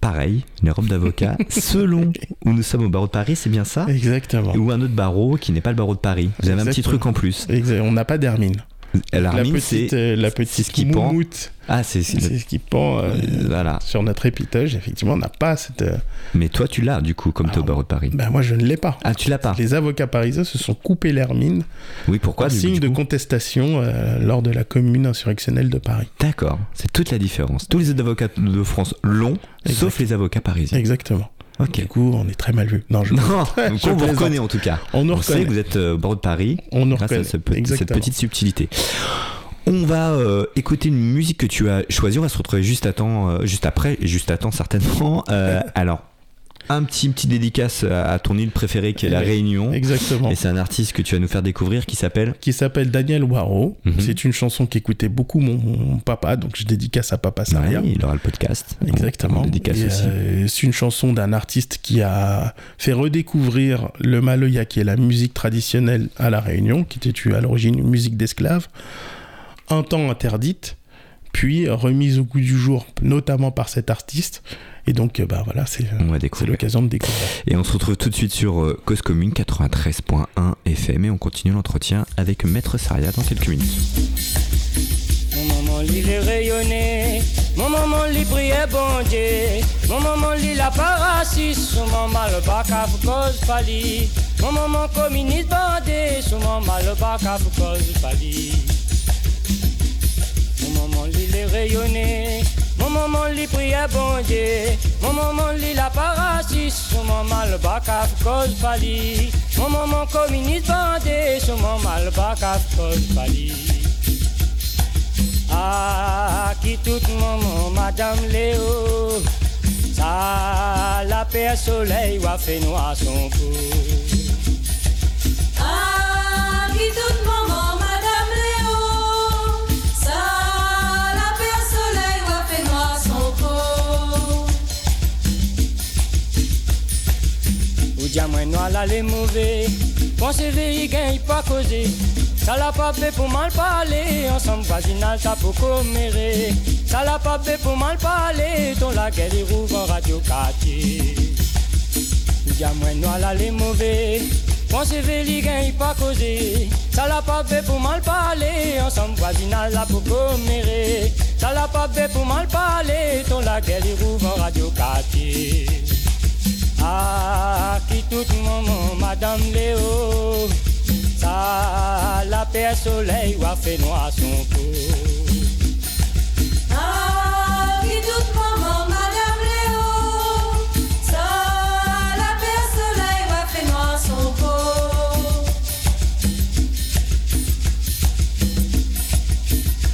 pareilles. Les robes d'avocat, selon où nous sommes au barreau de Paris, c'est bien ça? Exactement. Ou un autre barreau qui n'est pas le barreau de Paris. Vous avez un petit truc en plus. On n'a pas d'hermine. C'est euh, la petite ce qui pend. ah, c'est ce qui pend euh, voilà. sur notre épitoge. Effectivement, on n'a pas cette. euh, Mais toi, tu l'as du coup, comme Alors, barreau de Paris. Ben moi, je ne l'ai pas. Ah, tu l'as pas. Les avocats parisiens se sont coupés l'hermine Oui, pourquoi en signe de contestation euh, lors de la commune insurrectionnelle de Paris. D'accord, c'est toute la différence. Tous les avocats de France l'ont, sauf les avocats parisiens. Exactement. Ok. Du coup, on est très mal vu. Non, je Non, Je on vous reconnaît en tout cas. on nous On sait que vous êtes euh, au barreau de Paris On nous à reconnaît. ce cette petite subtilité. On va euh, écouter une musique que tu as choisie. On va se retrouver juste à temps, euh, juste après, et juste à temps certainement. Euh, alors, un petit petit dédicace à, ton île préférée qui est la Oui. Réunion. Exactement. Et c'est un artiste que tu vas nous faire découvrir qui s'appelle. Qui s'appelle Daniel Waro. Mhm. C'est une chanson qu'écoutait beaucoup mon, mon papa, donc je dédicace à Papa Saria. Ouais, il aura le podcast. Exactement. euh, c'est une chanson d'un artiste qui a fait redécouvrir le maloya, qui est la musique traditionnelle à La Réunion, qui était à l'origine une musique d'esclaves, un temps interdite, puis remise au goût du jour, notamment par cet artiste. Et donc, euh, bah voilà, c'est va c'est découvrir. l'occasion de découvrir. Et on se retrouve tout de suite sur euh, Cause Commune 93.1 FM et on continue l'entretien avec Maître Saria dans quelques minutes. Mon maman lit les rayonnés, mon maman lit priait bon Dieu, mon maman lit la parasis, son maman le bac à cause pali, mon maman communiste bandé, son maman le bac à cause pali. Mon maman lit les rayonnés, mon maman lit priait bon Dieu, mon maman lit la parasis, son maman le bac à cause pali, mon maman communiste bandé, son maman le bac à cause pali. Ah, qui tout maman, Madame Léo? Ça, la paix soleil, ou a fait noir son cou. Ou dia moins noir là les mauvais. Pensez veille, gagne pas causer. Ça l'a pas fait pour mal parler. Ensemble voisinage, ça pour commérer. Ça l'a pas fait pour mal parler. Ton la gueule, il rouvre en radio quartier. Ou dia moins noir là les mauvais. Pensez veille, gagne pas causer. Ça l'a pas fait pour mal parler. Ensemble voisinage, là pour commérer. Ça l'a pas fait pour mal parler. Ton la gueule, il rouvre en radio quartier. Ah, qui tout maman, Madame Léo. Ça, la paix soleil, ou a fait noir son cou. Ah, qui toute maman, Madame Léo. Ça, la paix soleil, ou a fait noir son peau.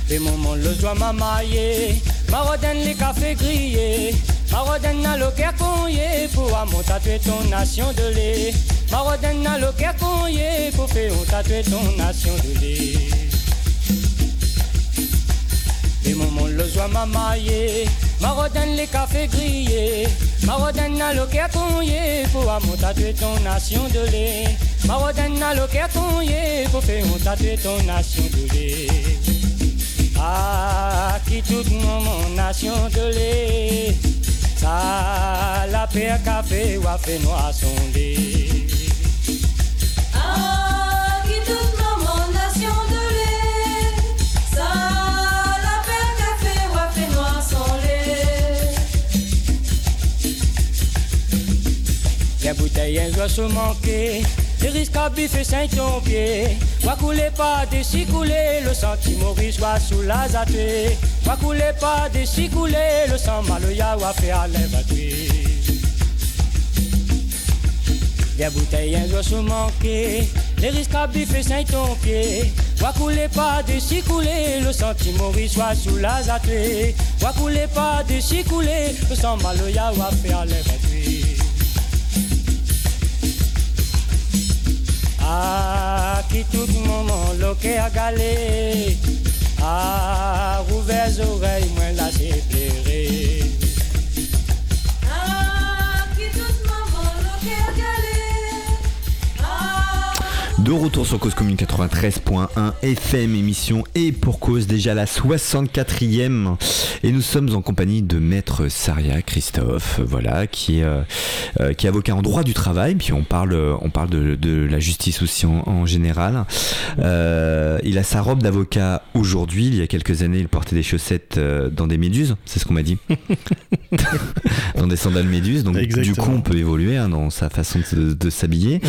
Les moments le joie m'a maillé, ma rodène les cafés grillés, ma rodène n'a le cœur cogné pour mon tatouer ton nation de lait. Ma rodène n'a le cœur cogné pour faire on tatouer ton nation de le joie m'a maillé, ma rodène les cafés grillés, ma rodène n'a le cœur cogné pour mon tatouer ton nation de lait. Ma rodène n'a le cœur cogné pour faire on tatouer ton nation de lait. Ah, qui toute mon nation de lait. Ça, la paix café ou a fait noir son lait. Ah, qui toute maman, nation de lait. Ça, la paix café, ou a fait noir son lait. Les bouteilles, un jour se manquer. Les risques à biffer cinq ton pied. Va couler pas des si couler, le senti Maurice va sous la zatoué. Va couler pas des si couler, le sang maloya à tuer. Les bouteilles, un se manquer. Les risques à biffer cinq ton pied. Va couler pas de si couler, le senti Maurice soit sous la zatoué. Va couler pas de si couler, le sang maloya faire tuer. Ah, qui tout moment loqué à galer. Ah, rouvert les oreilles, moi là c'est De retour sur Cause Commune 93.1 FM, émission et pour cause déjà la 64e. Et nous sommes en compagnie de Maître Saria Christophe, voilà, qui est, euh, euh, qui est avocat en droit du travail. Puis on parle, on parle de, de la justice aussi en, en général. Euh, il a sa robe d'avocat aujourd'hui. Il y a quelques années, il portait des chaussettes euh, dans des méduses, c'est ce qu'on m'a dit. dans des sandales méduses. Donc du coup, on peut évoluer hein, dans sa façon de, de s'habiller.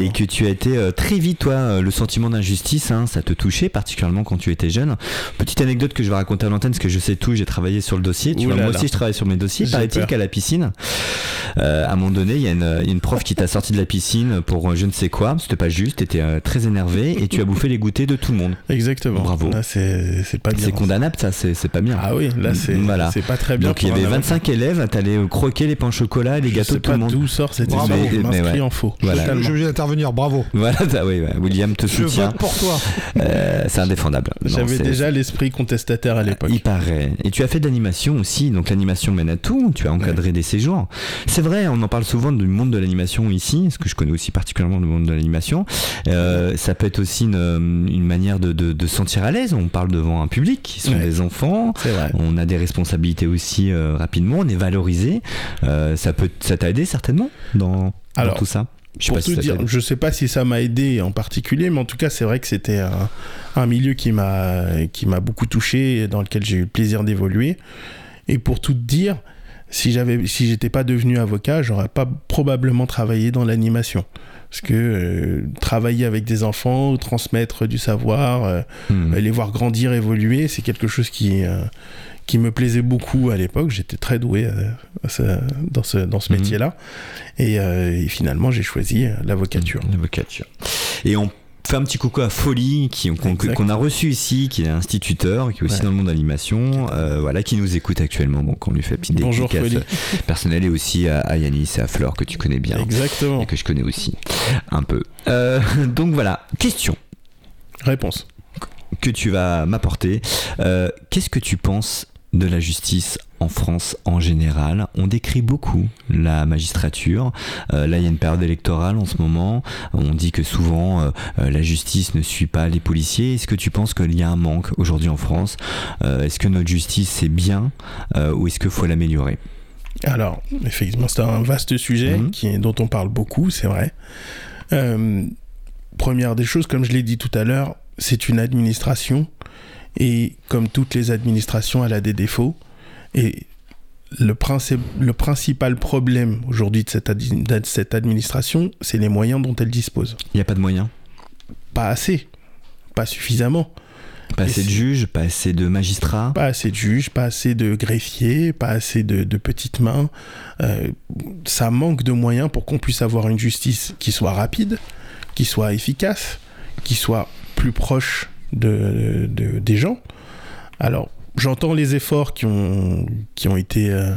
Et que tu as été euh, très vite, toi, euh, le sentiment d'injustice, hein, ça te touchait, particulièrement quand tu étais jeune. Petite anecdote que je vais raconter à l'antenne, parce que je sais tout, j'ai travaillé sur le dossier. Tu Ouh vois, là moi là. aussi, je travaille sur mes dossiers. Paraît-il qu'à la piscine, euh, à un moment donné, il y, a une- prof qui t'a sorti de la piscine pour euh, je ne sais quoi. C'était pas juste, t'étais euh, très énervé et tu as bouffé les goûters de tout le monde. Exactement. Bravo. Là, c'est pas bien. C'est condamnable, ça, c'est c'est pas bien. Ah oui, là, c'est Voilà. c'est pas très bien. Donc il y avait un avocat. 25 élèves, t'allais croquer les pains au chocolat et les Je gâteaux de tout le monde. d'où sort cette Bravo. histoire. Je m'inscris en faux. Voilà. Je suis obligé d'intervenir, bravo. Voilà, oui, ouais. William te Je soutient. vote pour toi. Euh, c'est indéfendable. J'avais déjà l'esprit contestataire à l'époque. Il paraît. Et tu as fait de l'animation aussi, donc l'animation mène à tout, tu as encadré des séjours. C'est vrai, on en parle souvent du monde de l'animation ici, parce que je connais aussi particulièrement le monde de l'animation. Euh, ça peut être aussi une, une manière de, de, de se sentir à l'aise, on parle devant un public, qui sont Ouais. des enfants, C'est vrai. on a des responsabilités aussi euh, rapidement, on est valorisé. Euh, ça peut, ça t'a aidé certainement dans, dans Alors, tout ça? Je Pour si tout dire, je sais pas si ça m'a aidé en particulier, mais en tout cas, c'est vrai que c'était un, un milieu qui m'a qui m'a beaucoup touché, et dans lequel j'ai eu le plaisir d'évoluer. Et pour tout dire, si j'avais si j'étais pas devenu avocat, j'aurais pas probablement travaillé dans l'animation. Parce que euh, travailler avec des enfants, transmettre du savoir, euh, Hmm. les voir grandir, évoluer, c'est quelque chose qui, euh, qui me plaisait beaucoup à l'époque. J'étais très doué euh, à ce- dans ce, dans ce Mhm. métier-là. Et, euh, et finalement, j'ai choisi euh, l'avocature. L'avocature. Et on fait un petit coucou à Folie, qu'on, a reçu ici, qui est instituteur, qui est aussi Ouais. dans le monde de l'animation, euh, voilà, qui nous écoute actuellement. Donc on lui fait une petite Bonjour, dédicace Folie. personnelle et aussi à, à Yanis et à Flore que tu connais bien. Exactement. Et que je connais aussi un peu. Euh, donc voilà, question Réponse. que tu vas m'apporter. Euh, qu'est-ce que tu penses de la justice en France en général On décrit beaucoup la magistrature. Euh, là, il y a une période électorale en ce moment. On dit que souvent euh, euh, la justice ne suit pas les policiers. Est-ce que tu penses qu'il y a un manque aujourd'hui en France? Euh, Est-ce que notre justice c'est bien ou est-ce qu'il faut l'améliorer? Alors, effectivement, c'est un vaste sujet Mhm. qui dont on parle beaucoup, c'est vrai. Première des choses, comme je l'ai dit tout à l'heure, c'est une administration. Et comme toutes les administrations, elle a des défauts. Et le, princi- le principal problème aujourd'hui de cette, de cette administration, c'est les moyens dont elle dispose. Il n'y a pas de moyens Pas assez, pas suffisamment. Pas assez de juges, pas assez de magistrats Pas assez de juges, pas assez de greffiers, pas assez de, de petites mains. Euh, ça manque de moyens pour qu'on puisse avoir une justice qui soit rapide, qui soit efficace, qui soit plus proche de, de- des gens. Alors, j'entends les efforts qui ont, qui ont, été, euh,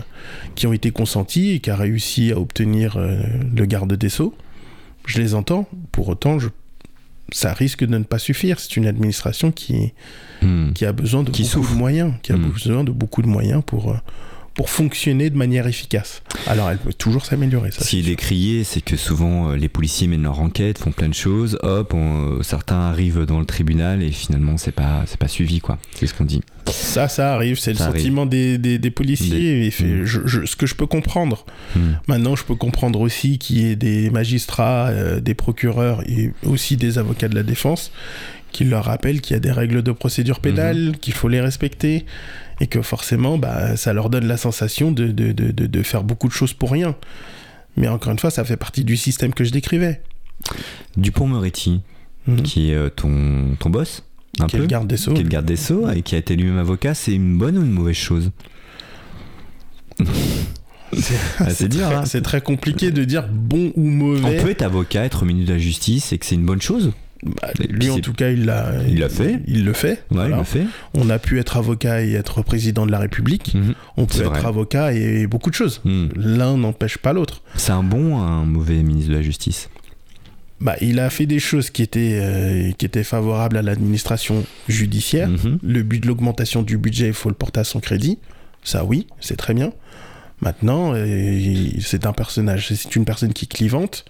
qui ont été consentis et qui a réussi à obtenir euh, le garde des Sceaux. Je les entends. Pour autant, je, ça risque de ne pas suffire. C'est une administration qui, Hmm. qui a besoin de Qui beaucoup souffre. de moyens, qui a Mm. besoin de beaucoup de moyens pour, euh, pour fonctionner de manière efficace. Alors, elle peut toujours s'améliorer. Ce qui est décrié, c'est que souvent euh, les policiers mènent leur enquête, font plein de choses, hop, on- euh, certains arrivent dans le tribunal et finalement c'est pas c'est pas suivi quoi. C'est ce qu'on dit. Ça, ça arrive, c'est le arrive. sentiment des, des, des policiers. et fait- Mm. je- je- ce que je peux comprendre. Hmm. Maintenant, je peux comprendre aussi qu'il y ait des magistrats, euh, des procureurs et aussi des avocats de la défense qui leur rappellent qu'il y a des règles de procédure pénale, qu'il faut les respecter et que forcément, bah, ça leur donne la sensation de, de, de, de- faire beaucoup de choses pour rien. Mais encore une fois, ça fait partie du système que je décrivais. Dupont-Moretti, Mhm. qui est euh, ton, ton boss, un Qui est peu, le garde des Sceaux. qui est le garde des Sceaux et qui a été lui-même avocat, c'est une bonne ou une mauvaise chose? Ah, c'est dur, très- hein. C'est très compliqué de dire bon ou mauvais. On peut être avocat, être ministre de la Justice et que c'est une bonne chose? Bah, lui, en tout cas, il l'a Il l'a fait. Il le fait. Ouais, voilà. il le fait. On a pu être avocat et être président de la République. Mhm. On peut être vrai. avocat et beaucoup de choses. Hmm. L'un n'empêche pas l'autre. C'est un bon ou un mauvais ministre de la Justice? Bah, il a fait des choses qui étaient, euh, qui étaient favorables à l'administration judiciaire. Mhm. Le but de l'augmentation du budget, il faut le porter à son crédit. Ça, oui, c'est très bien. Maintenant, euh, c'est un personnage, c'est une personne qui est clivante,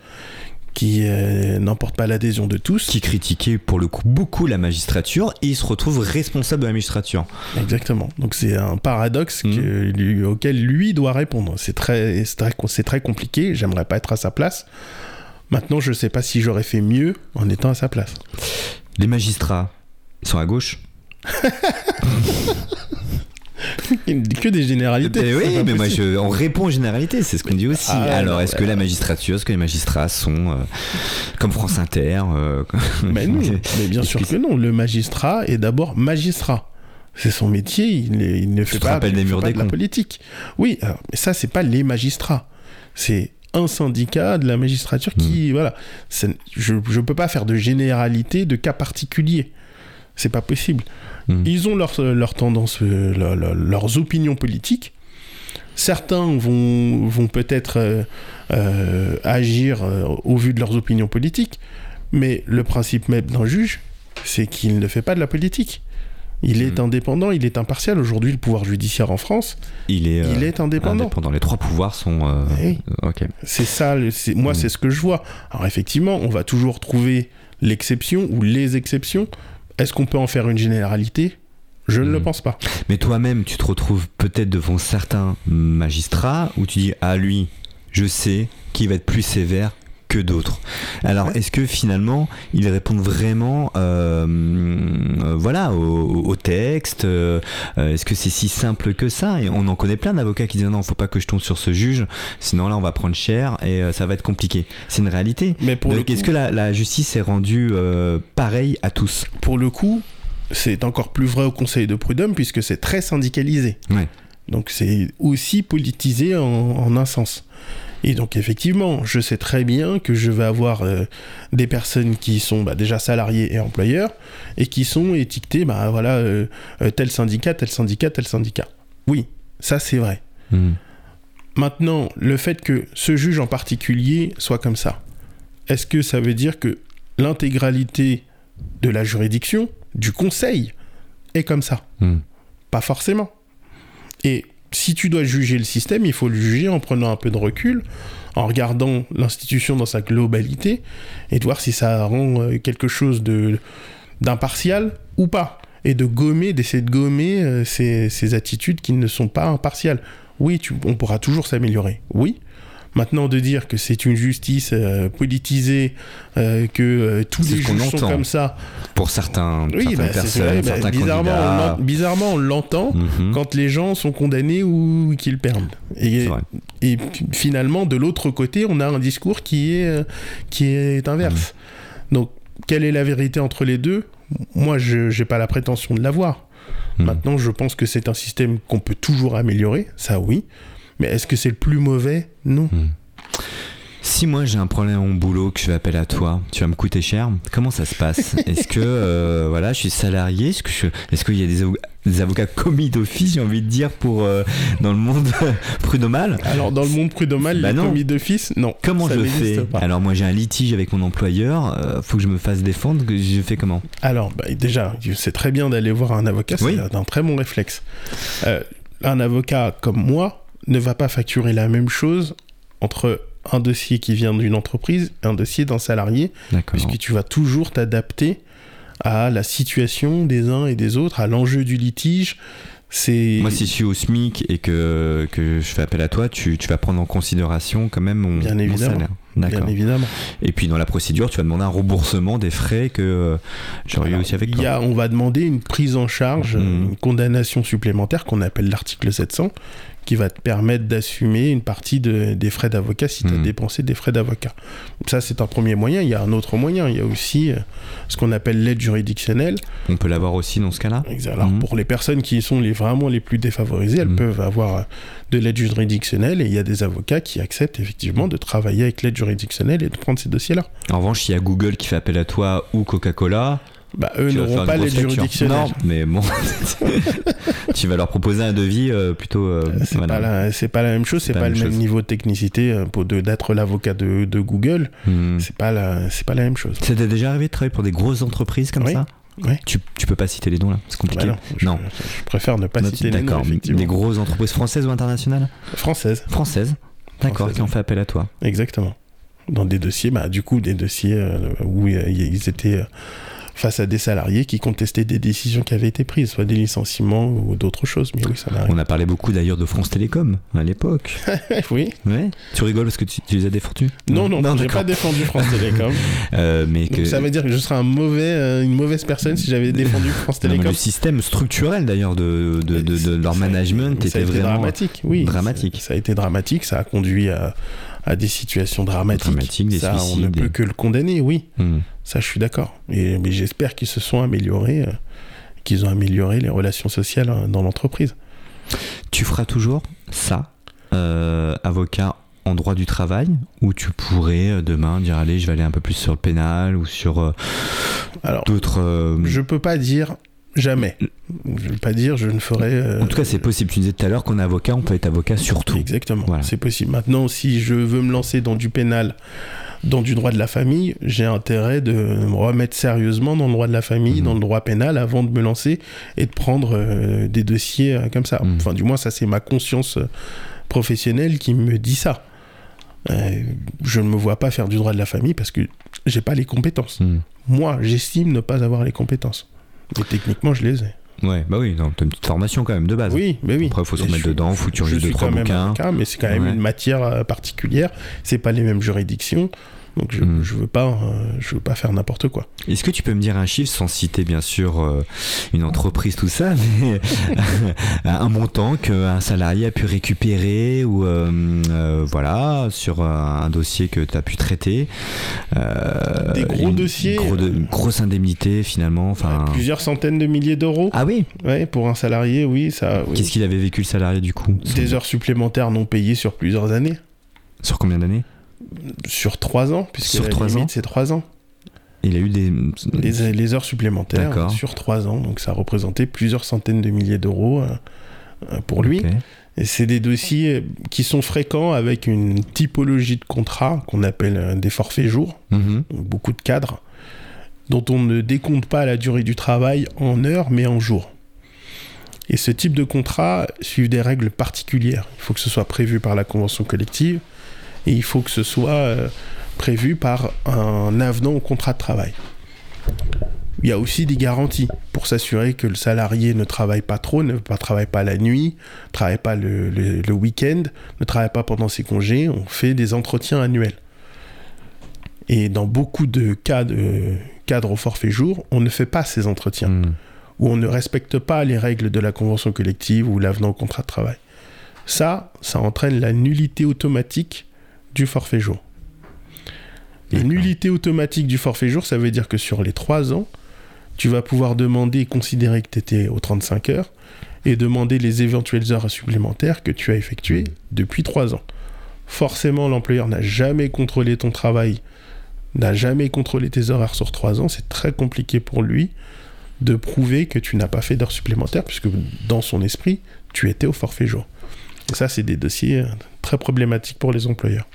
qui euh, n'emporte pas l'adhésion de tous. Qui critiquait pour le coup beaucoup la magistrature et il se retrouve responsable de la magistrature. Exactement. Donc c'est un paradoxe que lui- auquel lui doit répondre. C'est très, très, très compliqué. J'aimerais pas être à sa place. Maintenant, je sais pas si j'aurais fait mieux en étant à sa place. Les magistrats, ils sont à gauche. Il ne dit que des généralités. C'est oui, mais moi je, on répond en généralité, c'est ce qu'on dit aussi. Ah, Alors, est-ce que la magistrature, est-ce que les magistrats sont euh, comme France Inter euh, Mais non, mais bien sûr que non. Le magistrat est d'abord magistrat. C'est son métier. Il, ne fait pas, il des fait murs pas des de la politique. Oui, alors, mais ça, c'est pas les magistrats. C'est un syndicat de la magistrature Hmm. qui, voilà. C'est- Je ne peux pas faire de généralité de cas particuliers. C'est pas possible. Hmm. Ils ont leurs leur tendances, euh, leur- leur- leurs opinions politiques. Certains vont, vont peut-être euh, euh, agir euh, au vu de leurs opinions politiques, mais le principe même d'un juge, c'est qu'il ne fait pas de la politique. Il est Hmm. indépendant, il est impartial. Aujourd'hui, le pouvoir judiciaire en France, il est, il est indépendant. Les trois pouvoirs sont. euh, Oui. C'est ça, moi, Mm. c'est ce que je vois. Alors, effectivement, on va toujours trouver l'exception ou les exceptions. Est-ce qu'on peut en faire une généralité? Je ne le pense pas. Mais toi-même, tu te retrouves peut-être devant certains magistrats où tu dis Ah, lui, je sais qu'il va être plus sévère que d'autres. Alors, est-ce que finalement, ils répondent vraiment euh, euh, voilà, au, au texte euh, euh, Est-ce que c'est si simple que ça? Et on en connaît plein d'avocats qui disent Non, faut pas que je tombe sur ce juge, sinon là, on va prendre cher et euh, ça va être compliqué. C'est une réalité. Mais pour, le Donc, coup, est-ce que la, la justice est rendue euh, pareille à tous? Pour le coup, c'est encore plus vrai au Conseil de prud'homme puisque c'est très syndicalisé. Ouais. Donc c'est aussi politisé en, en un sens. Et donc effectivement, je sais très bien que je vais avoir euh, des personnes qui sont bah, déjà salariés et employeurs et qui sont étiquetées, bah voilà, euh, euh, tel syndicat, tel syndicat, tel syndicat. Oui, ça c'est vrai. Hmm. Maintenant, le fait que ce juge en particulier soit comme ça, est-ce que ça veut dire que l'intégralité de la juridiction, du conseil, est comme ça? Hmm. Pas forcément. Et si tu dois juger le système, il faut le juger en prenant un peu de recul, en regardant l'institution dans sa globalité, et de voir si ça rend euh, quelque chose de d'impartial ou pas. Et de gommer, d'essayer de gommer euh, ces, attitudes qui ne sont pas impartiales. Oui, on pourra toujours s'améliorer. Oui. Maintenant, de dire que c'est une justice euh, politisée, euh, que euh, tous les juges sont comme ça. Pour certains, Oui, certaines bah, c'est personnes, vrai, bah, certains bizarrement, on candidats. bizarrement, on l'entend Mhm. quand les gens sont condamnés ou qu'ils perdent. Et, finalement, de l'autre côté, on a un discours qui est, qui est inverse. Mm. Donc, quelle est la vérité entre les deux? Moi, je n'ai pas la prétention de l'avoir. Mhm. Maintenant, je pense que c'est un système qu'on peut toujours améliorer, ça oui. Mais est-ce que c'est le plus mauvais? Non. Si moi j'ai un problème à mon boulot, que je vais appeler à toi, tu vas me coûter cher. Comment ça se passe? Est-ce que euh, voilà, je suis salarié? Est-ce qu'il y a des, avo- des avocats commis d'office, j'ai envie de dire, pour euh, dans le monde prud'homal? Alors, dans le monde prud'homal, Bah les non. commis d'office, non. Comment ça je fais? pas. Alors moi j'ai un litige avec mon employeur, euh, faut que je me fasse défendre, que je fais comment? Alors, bah, déjà, c'est très bien d'aller voir un avocat, c'est Oui. un très bon réflexe. Euh, un avocat comme moi ne va pas facturer la même chose entre un dossier qui vient d'une entreprise et un dossier d'un salarié, puisque tu vas toujours t'adapter à la situation des uns et des autres, à l'enjeu du litige. C'est Moi si je suis au SMIC et que, que je fais appel à toi, tu, tu vas prendre en considération quand même mon, Bien mon salaire. bien évidemment. Et puis dans la procédure, tu vas demander un remboursement des frais que euh, j'aurais eu aussi avec toi. y a, on va demander une prise en charge, Mhm. une condamnation supplémentaire qu'on appelle l'article 700, qui va te permettre d'assumer une partie de- des frais d'avocat si tu as Mhm. dépensé des frais d'avocat. Ça, c'est un premier moyen. Il y a un autre moyen. Il y a aussi euh, ce qu'on appelle l'aide juridictionnelle. On peut l'avoir aussi dans ce cas-là Alors, Mhm. pour les personnes qui sont les, vraiment les plus défavorisées, elles Mhm. peuvent avoir euh, de l'aide juridictionnelle et il y a des avocats qui acceptent effectivement de travailler avec l'aide juridictionnelle et de prendre ces dossiers-là. En revanche, s'il y a Google qui fait appel à toi ou Coca-Cola, Bah, eux n'auront pas facture. juridictionnelle. Non, mais bon, tu vas leur proposer un devis euh, plutôt. euh, C'est voilà. pas, la, c'est pas la même chose, c'est pas pas, le même chose. niveau de technicité euh, pour de- d'être l'avocat de, de Google. Hmm. C'est pas la, c'est pas la même chose. Ça t'est déjà arrivé de travailler pour des grosses entreprises comme Oui. ça Oui. tu, tu peux pas citer les noms là, c'est compliqué. Bah non, je, non. je préfère ne pas Non, citer les noms. Des grosses entreprises françaises ou internationales Françaises, Françaises. D'accord, qui ont fait appel à toi. exactement. dans des dossiers, bah, du coup, des dossiers euh, où euh, ils étaient euh, face à des salariés qui contestaient des décisions qui avaient été prises, soit des licenciements ou d'autres choses. Mais oui, ça m'arrive. On a parlé beaucoup d'ailleurs de France Télécom à l'époque. oui. Ouais. Tu rigoles parce que tu, tu les as défendus Non, non, j'ai d'accord. pas défendu France Télécom. Euh, mais que Donc ça veut dire que je serais un mauvais, euh, une mauvaise personne si j'avais défendu France Non, Télécom. le système structurel d'ailleurs de, de, de- de leur management était vraiment dramatique. Oui, dramatique. Ça, ça a été dramatique. Ça a conduit à, à des situations dramatiques. Des ça, on ne peut que le condamner. Oui, Hmm. Ça, je suis d'accord. Mais j'espère qu'ils se sont améliorés, euh, qu'ils ont amélioré les relations sociales euh, dans l'entreprise. Tu feras toujours ça, euh, avocat en droit du travail, ou tu pourrais euh, demain dire allez, je vais aller un peu plus sur le pénal ou sur Alors, d'autres. je peux pas dire jamais. Je ne veux pas dire je ne ferai. euh, En tout cas, c'est possible. Tu disais tout à l'heure qu'on est avocat, on peut être avocat sur tout. Exactement, Voilà. c'est possible. Maintenant, si je veux me lancer dans du pénal, dans du droit de la famille, j'ai intérêt de me remettre sérieusement dans le droit de la famille, Mhm. dans le droit pénal, avant de me lancer et de prendre euh, des dossiers euh, comme ça. Mhm. Enfin, du moins, ça, c'est ma conscience euh, professionnelle qui me dit ça. Euh, je ne me vois pas faire du droit de la famille parce que j'ai pas les compétences. Hmm. Moi, j'estime ne pas avoir les compétences. Mais techniquement, je les ai. Ouais, bah oui, t'as une petite formation quand même de base. Oui, mais oui. Après, faut se Et remettre dedans, faut que tu suis trois bouquins. avocat, mais c'est quand même Ouais. une matière euh, particulière. C'est pas les mêmes juridictions. Donc je, Mm. je veux pas, euh, je veux pas faire n'importe quoi. Est-ce que tu peux me dire un chiffre sans citer bien sûr euh, une entreprise, tout ça, mais un montant qu'un salarié a pu récupérer ou euh, voilà sur un, un dossier que tu as pu traiter Des gros dossiers gros de- une grosse indemnité finalement. Enfin, Plusieurs centaines de milliers d'euros. ah oui. Ouais, pour un salarié, oui, ça. oui. Qu'est-ce qu'il avait vécu le salarié du coup? Des heures supplémentaires non payées sur plusieurs années, Sur combien d'années? Sur trois ans, puisque Sur la limite c'est trois ans. Il a eu des Les, les heures supplémentaires sur trois ans, donc ça représentait plusieurs centaines de milliers d'euros euh, euh, pour lui. Et c'est des dossiers qui sont fréquents avec une typologie de contrat qu'on appelle euh, des forfaits jours, Mhm. beaucoup de cadres, dont on ne décompte pas la durée du travail en heures mais en jours. Et ce type de contrat suit des règles particulières. Il faut que ce soit prévu par la convention collective et il faut que ce soit euh, prévu par un avenant au contrat de travail. Il y a aussi des garanties pour s'assurer que le salarié ne travaille pas trop, ne travaille pas la nuit, ne travaille pas le, le- le week-end, ne travaille pas pendant ses congés. On fait des entretiens annuels. Et dans beaucoup de cas de cadres au forfait jour, on ne fait pas ces entretiens, Mhm. ou on ne respecte pas les règles de la convention collective ou l'avenant au contrat de travail. Ça, ça entraîne la nullité automatique du forfait jour. Et nullité automatique du forfait jour, ça veut dire que sur les trois ans, tu vas pouvoir demander et considérer que tu étais aux 35 heures et demander les éventuelles heures supplémentaires que tu as effectuées depuis trois ans. Forcément, l'employeur n'a jamais contrôlé ton travail, n'a jamais contrôlé tes horaires sur trois ans. C'est très compliqué pour lui de prouver que tu n'as pas fait d'heures supplémentaires puisque dans son esprit, tu étais au forfait jour. Et ça, c'est des dossiers euh, très problématiques pour les employeurs.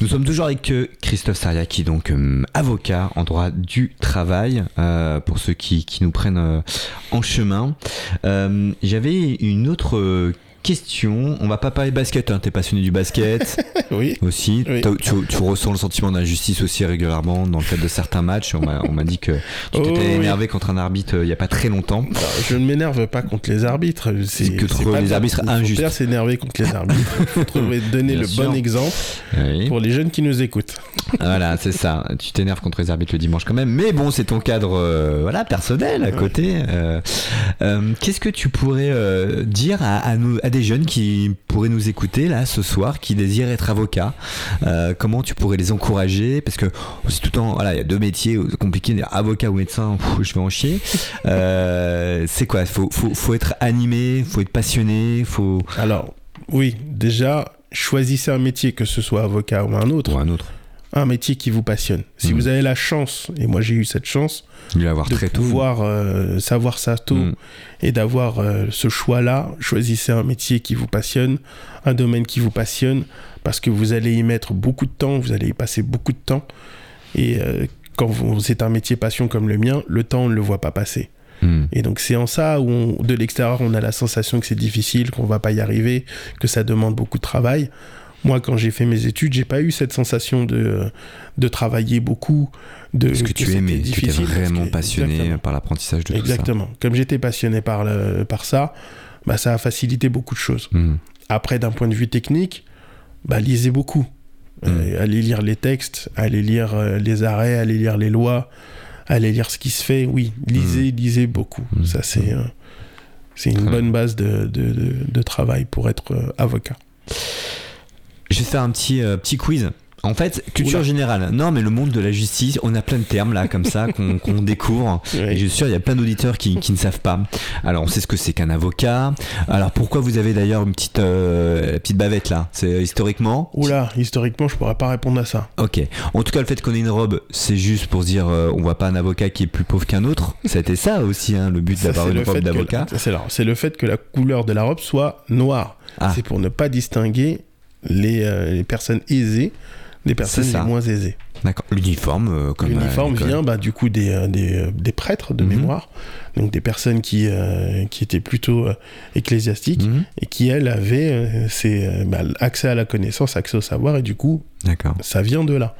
Nous sommes toujours avec euh, Christophe Sariaki, donc euh, avocat en droit du travail, euh, pour ceux qui, nous prennent en chemin. J'avais une autre question. On va pas parler basket, hein. t'es passionné du basket oui. aussi. Oui. Tu, tu ressens le sentiment d'injustice aussi régulièrement dans le cadre de certains matchs. On m'a dit que tu Oh, t'étais oui. énervé contre un arbitre euh, il y a pas très longtemps. Alors, je ne m'énerve pas contre les arbitres. C'est que trouver pas les arbitres faut injustes. bien s'énerver contre les arbitres. Faut trouver, donner Bien le sûr. bon exemple Oui. pour les jeunes qui nous écoutent. Voilà, c'est ça. Tu t'énerves contre les arbitres le dimanche quand même. Mais bon, c'est ton cadre euh, voilà, personnel à côté. Euh, euh, Qu'est-ce que tu pourrais euh, dire à, à nous, à des jeunes qui pourraient nous écouter là ce soir, qui désirent être avocats Euh, Comment tu pourrais les encourager? Parce que c'est tout le temps, voilà, il y a deux métiers compliqués, avocat ou médecin, pff, je vais en chier. Euh, c'est quoi? Faut, faut, faut être animé, faut être passionné, faut. Alors, oui, déjà, choisissez un métier, que ce soit avocat ou un autre, Ou un autre. Un métier qui vous passionne. Si Mhm. vous avez la chance, et moi j'ai eu cette chance, avoir de très tôt. pouvoir euh, savoir ça tôt Mm. et d'avoir euh, ce choix-là, choisissez un métier qui vous passionne, un domaine qui vous passionne, parce que vous allez y mettre beaucoup de temps, vous allez y passer beaucoup de temps. Et euh, quand c'est un métier passion comme le mien, le temps, on ne le voit pas passer. Mm. Et donc c'est en ça où on- de l'extérieur on a la sensation que c'est difficile, qu'on va pas y arriver, que ça demande beaucoup de travail. Moi, quand j'ai fait mes études, j'ai pas eu cette sensation de, de travailler beaucoup. De, Parce que tu aimais, tu étais difficile, parce vraiment que- passionné Exactement. par l'apprentissage de Exactement. Comme j'étais passionné par, le, par ça, bah, ça a facilité beaucoup de choses. Hmm. Après, d'un point de vue technique, bah, lisez beaucoup. Euh, allez lire les textes, allez lire euh, les arrêts, allez lire les lois, allez lire ce qui se fait. Oui, lisez, lisez beaucoup. Mm. Ça, c'est euh, c'est une bonne base de, de- de- de travail pour être avocat. Je vais faire un petit, euh, petit quiz. En fait, culture Oula. générale. Non, mais le monde de la justice, on a plein de termes là, comme ça, qu'on qu'on découvre. Ouais. Et je suis sûr, il y a plein d'auditeurs qui, qui ne savent pas. Alors, on sait ce que c'est qu'un avocat. Alors, pourquoi vous avez d'ailleurs une petite, euh, petite bavette là? C'est historiquement? Oula, historiquement, je pourrais pas répondre à ça. Ok. En tout cas, le fait qu'on ait une robe, c'est juste pour dire euh, on voit pas un avocat qui est plus pauvre qu'un autre. C'était ça aussi, hein, le but d'avoir une robe d'avocat. C'est le fait que la couleur de la robe soit noire. Ah. C'est pour ne pas distinguer les, euh, les personnes aisées des personnes les moins aisées. D'accord. L'uniforme, euh, comme. à L'uniforme vient bah, du coup des, euh, des, euh, des prêtres de Mhm. mémoire, donc des personnes qui, euh, qui étaient plutôt euh, ecclésiastiques Mhm. et qui, elles, avaient euh, ces, euh, bah, accès à la connaissance, accès au savoir, et du coup, ça vient de là.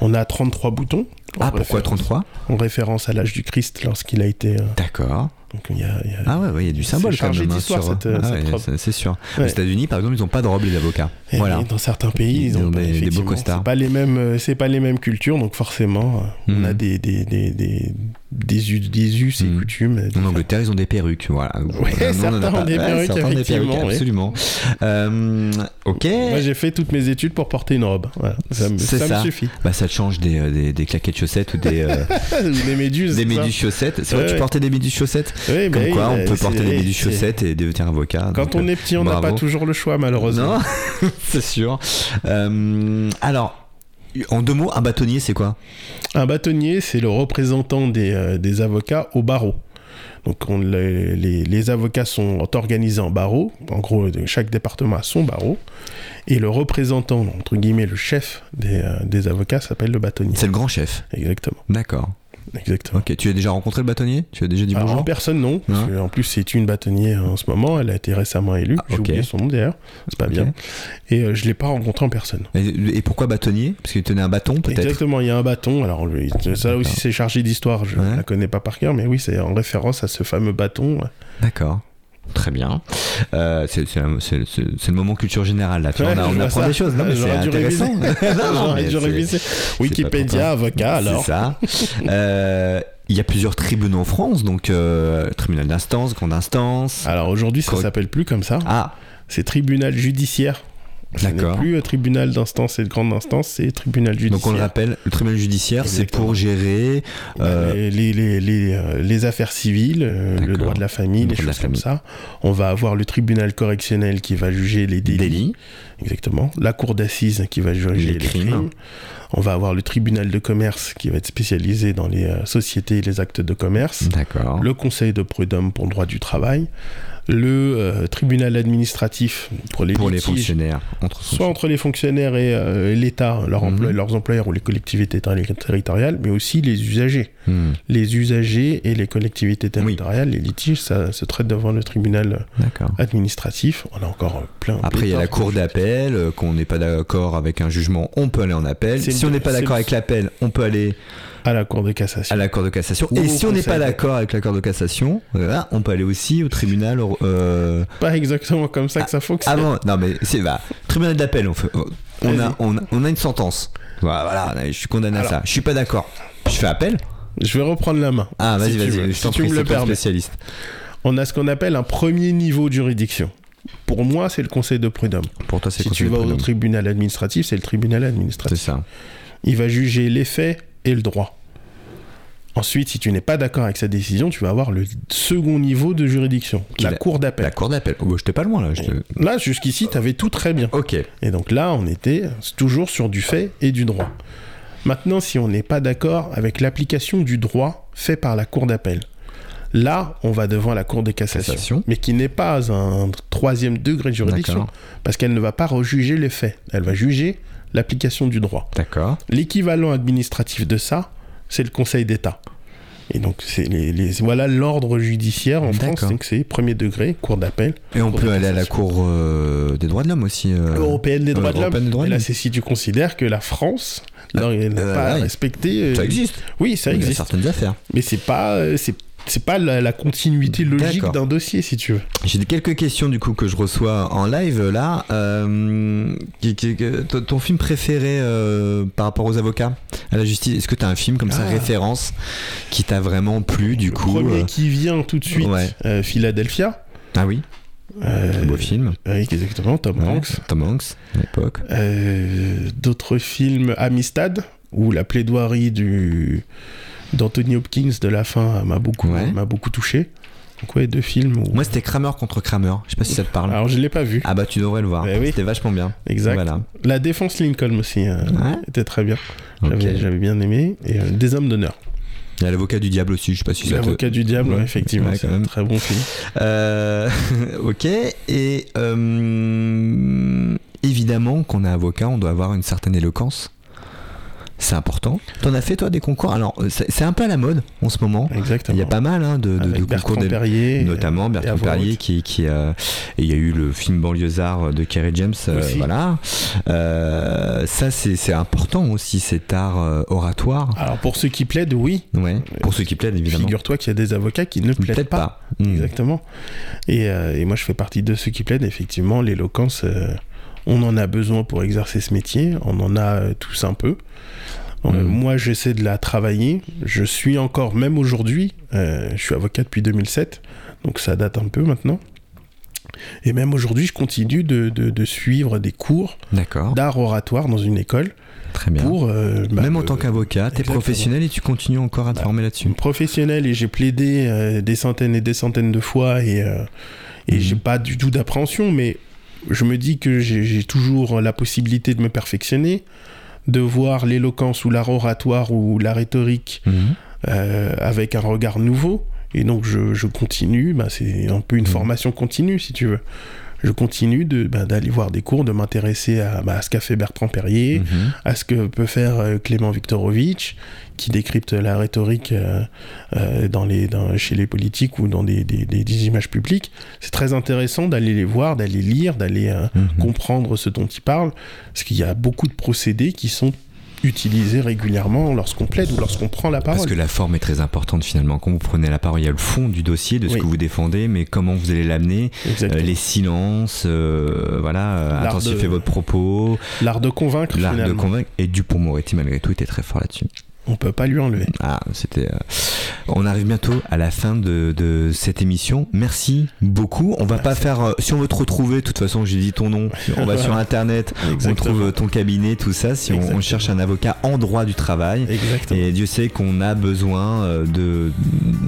On a 33 boutons. Ah, pourquoi référence- 33 En référence à l'âge du Christ lorsqu'il a été. euh, D'accord. Donc il y a, il y a- Ah ouais, ouais, il y a du symbole quand même. hein, sur- cette, euh, Ah cette ouais, c'est- sûr. Aux Ouais. États-Unis, par exemple, ils n'ont pas de robe, les avocats. Et voilà. dans certains pays, ils, Ils ont, ont des- des beaux costards. C'est pas les mêmes, euh, c'est pas les mêmes cultures, donc forcément, euh, on a des des des des des us, des us et Mhm. coutumes. euh, En. Angleterre, ils ont des perruques, voilà. Ouais, on certains pas. ont des perruques, certains des effectivement, perruques, absolument. Euh, ok. Moi, j'ai fait toutes mes études pour porter une robe. Voilà, ça me, ça suffit. Bah, ça te change des, euh, des, des claquettes chaussettes ou des, euh, des méduses. des méduses chaussettes. C'est vrai tu portais des méduses chaussettes? Oui, Comme quoi, on peut porter des c'est- chaussettes et devenir avocat. Quand donc, on euh, est petit, on n'a pas toujours le choix, malheureusement. Non, c'est sûr. Euh, alors, en deux mots, un bâtonnier, c'est quoi? Un bâtonnier, c'est le représentant des, euh, des avocats au barreau. Donc on- les, les- les avocats sont organisés en barreau. En gros, chaque département a son barreau. Et le représentant, entre guillemets, le chef des, euh, des avocats s'appelle le bâtonnier. C'est le grand chef. Exactement. D'accord. Exactement. Ok, tu as déjà rencontré le bâtonnier? Tu as déjà dit Alors, en bonjour? personne, non. parce que, en plus, c'est une bâtonnier en ce moment. Elle a été récemment élue. Ah, J'ai oublié son nom d'ailleurs. C'est pas bien. Et euh, je l'ai pas rencontré en personne. Et, et pourquoi bâtonnier? Parce qu'il tenait un bâton, peut-être? Exactement, il y a un bâton. Alors, ça aussi, c'est chargé d'histoire. Je Ouais. la connais pas par cœur, mais oui, c'est en référence à ce fameux bâton. D'accord. Très bien. Euh, c'est le moment culture générale là. Tu vois, Ouais, on, a- apprend ça. des choses. Non, mais c'est intéressant. Non, mais. Wikipédia, avocat, alors. C'est ça. Euh, Il y a plusieurs tribunaux en France, donc euh, tribunal d'instance, grande instance. Alors aujourd'hui, ça s'appelle plus comme ça. Ah, C'est tribunal judiciaire. D'accord. plus euh, tribunal d'instance et de grande instance, c'est tribunal judiciaire. donc on le rappelle, le tribunal judiciaire, c'est pour gérer. euh, les, les, les, les, euh, affaires civiles, euh, le droit de la famille, Le les choses comme ça. On va avoir le tribunal correctionnel qui va juger les délits. Délit. Exactement. La cour d'assises qui va juger Les crimes. crimes. On va avoir le tribunal de commerce qui va être spécialisé dans les euh, sociétés et les actes de commerce. D'accord. Le conseil de prud'homme pour le droit du travail. Le euh, tribunal administratif pour les Pour les litiges, fonctionnaires. Entre soit fonctionnaires. entre les fonctionnaires et euh, l'État, leurs, Mhm. employ- leurs employeurs ou les collectivités terri- territoriales, mais aussi les usagers. Hmm, Les usagers et les collectivités territoriales, les litiges, ça se traite devant le tribunal administratif. On a encore plein. Après, il y a la cour d'appel, euh, qu'on n'est pas d'accord avec un jugement, on peut aller en appel. Si on n'est pas d'accord avec l'appel, on peut aller à la cour de cassation. à la cour de cassation. Ou Et si on n'est pas d'accord avec la cour de cassation, voilà, on peut aller aussi au tribunal. euh, Pas exactement comme ça que ça fonctionne. avant, non mais c'est bah, tribunal d'appel. On, fait- on, a, on, a, on a une sentence. Voilà, je suis condamné Alors. à ça. Je suis pas d'accord. Je fais appel. Je vais reprendre la main. Ah, vas-y, Si vas-y. Je si tu prie, me le permets. spécialiste. On a ce qu'on appelle un premier niveau de juridiction. Pour moi, c'est le conseil de prud'homme. Pour toi, c'est Si conseil tu vas au tribunal administratif, c'est le tribunal C'est administratif. ça. Il va juger les faits et le droit. Ensuite, si tu n'es pas d'accord avec sa décision, tu vas avoir le second niveau de juridiction, la la- cour d'appel. La cour d'appel. Oh, bah, j'étais pas loin là. te- Là, jusqu'ici, tu avais tout très bien. Ok. Et donc là, on était toujours sur du fait et du droit. Maintenant, si on n'est pas d'accord avec l'application du droit fait par la Cour d'appel, là, on va devant la Cour de cassation, Cassation. mais qui n'est pas un troisième degré de juridiction, parce qu'elle ne va pas rejuger les faits, elle va juger l'application du droit. D'accord. L'équivalent administratif de ça, c'est le Conseil d'État. Et donc, c'est les, les- voilà l'ordre judiciaire en France, c'est que c'est premier degré, cour d'appel. Et on peut aller à la. Cour euh, des droits de l'homme aussi. euh. Européenne des droits euh, de l'homme. Et là, c'est si tu considères que la France n'a euh, pas ouais. respecté. euh, Ça existe. Oui, ça Il y a existe. certaines affaires. Mais c'est pas, euh, c'est, c'est pas la, la continuité logique d'un dossier, si tu veux. J'ai quelques questions du coup que je reçois en live là. Euh, qui- qui- que- ton- film préféré euh, par rapport aux avocats à la justice Est-ce que tu as un film comme ça Ah. référence qui t'a vraiment plu du Le coup premier euh, qui vient tout de suite, ouais. Philadelphia. Ah oui, Euh, un beau film. Oui, exactement, Tom Ouais, Hanks. Tom Hanks à l'époque. D'autres films, Amistad, où la plaidoirie du d'Anthony Hopkins de la fin m'a beaucoup, Ouais. m'a beaucoup touché. Donc ouais, deux films. Où... Moi c'était Kramer contre Kramer. Je sais pas si ça te parle. Alors je l'ai pas vu. Ah bah tu devrais le voir. Eh oui. C'était vachement bien. Exact. Voilà. La défense Lincoln aussi euh, Ouais. était très bien. J'avais, j'avais bien aimé. Et euh, Des hommes d'honneur. Il y a l'avocat du diable aussi. Je sais pas si ça te- L'avocat du diable, Ouais. effectivement, Ouais, c'est un très bon film. Euh, ok. Et euh, évidemment, qu'on est avocat, on doit avoir une certaine éloquence. C'est important. T'en as fait toi des concours? Alors euh, c'est un peu à la mode en ce moment. Exactement. Il y a pas mal hein, de, de- de Bertrand concours, Perrier. notamment et Bertrand Perrier qui, qui euh, et il y a eu le film Banlieusard de Kerry James. euh, voilà. Euh, ça c'est important aussi cet art euh, oratoire. Alors pour ceux qui plaident, oui. Ouais. Pour ceux qui plaident évidemment. Figure-toi qu'il y a des avocats qui ne plaident pas. pas. Hmm. Exactement. Et, euh, et moi, je fais partie de ceux qui plaident. Effectivement, l'éloquence, euh, on en a besoin pour exercer ce métier. On en a euh, tous un peu. Euh. Moi, j'essaie de la travailler. Je suis encore, même aujourd'hui, euh, je suis avocat depuis 2007, donc ça date un peu maintenant. Et même aujourd'hui, je continue de, de- de suivre des cours d'art oratoire dans une école Très bien. pour... euh, bah, Même en euh, tant qu'avocat, t'es exactement. professionnel et tu continues encore à te Bah, former là-dessus. professionnel et j'ai plaidé des centaines et des centaines de fois et, et Mhm. j'ai pas du tout d'appréhension, mais je me dis que j'ai toujours la possibilité de me perfectionner, de voir l'éloquence ou l'art oratoire ou la rhétorique Mhm. euh, avec un regard nouveau. Et donc je, je continue, bah, c'est un peu une Mhm. formation continue si tu veux. Je continue de, bah, d'aller voir des cours, de m'intéresser à, bah, à ce qu'a fait Bertrand Perrier, Mhm. à ce que peut faire euh, Clément Viktorovitch, qui décrypte la rhétorique euh, euh, dans les, dans- chez les politiques ou dans des, des- des- des images publiques. C'est très intéressant d'aller les voir, d'aller lire, d'aller Mhm. comprendre ce dont ils parlent, parce qu'il y a beaucoup de procédés qui sont utilisés régulièrement lorsqu'on plaide ou lorsqu'on prend la parole. Parce que la forme est très importante finalement. Quand vous prenez la parole, il y a le fond du dossier, de ce Oui. que vous défendez, mais comment vous allez l'amener, euh, les silences, euh, voilà, euh, intensifier de- votre propos, L'art de convaincre, l'art de convaincre. Et Dupont-Moretti, malgré tout, était très fort là-dessus. On peut pas lui enlever. Ah, c'était. euh, On arrive bientôt à la fin de, de cette émission. Merci beaucoup. On va pas faire. euh, Si on veut te retrouver, de toute façon, j'ai dit ton nom. On va sur internet, on trouve ton cabinet, tout ça. Si on, cherche un avocat en droit du travail. Exactement. Et Dieu sait qu'on a besoin euh, de.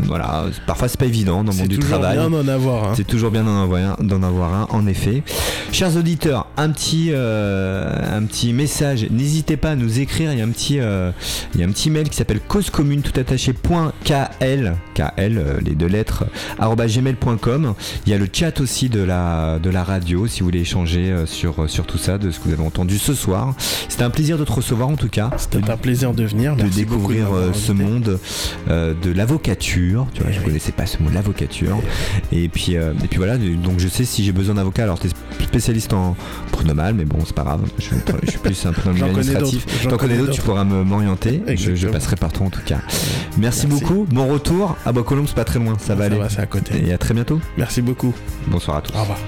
Voilà, parfois c'est pas évident dans le C'est monde du toujours travail. bien d'en avoir. hein. C'est toujours bien d'en avoir, un, d'en avoir un, en effet. Chers auditeurs, un petit, euh, un petit message. N'hésitez pas à nous écrire. Il y a un petit, euh, il y a un petit mail qui s'appelle cause commune tout attaché point KL, KL, euh, les deux lettres, gmail.com. Il y a le chat aussi de la, de la radio si vous voulez échanger euh, sur, sur tout ça, de ce que vous avez entendu ce soir. C'était un plaisir de te recevoir en tout cas C'était un plaisir de venir. de Merci découvrir euh, ce monde euh, de l'avocature. Tu vois, Eh je oui. connaissais pas ce mot, l'avocature. Et puis, euh, et puis voilà. Donc je sais si j'ai besoin d'avocat. Alors t'es spécialiste en prud'homal, mais bon, c'est pas grave. Je, suis- je suis plus un connais administratif. J'en connais d'autres, tu pourras m'orienter. Je, je passerai par toi en tout cas. Merci, Merci. beaucoup. Bon retour. À Bocolombe, c'est pas très loin. Ça va Ça aller. va, c'est à côté. Et à très bientôt. Merci beaucoup. Bonsoir à tous. Au revoir.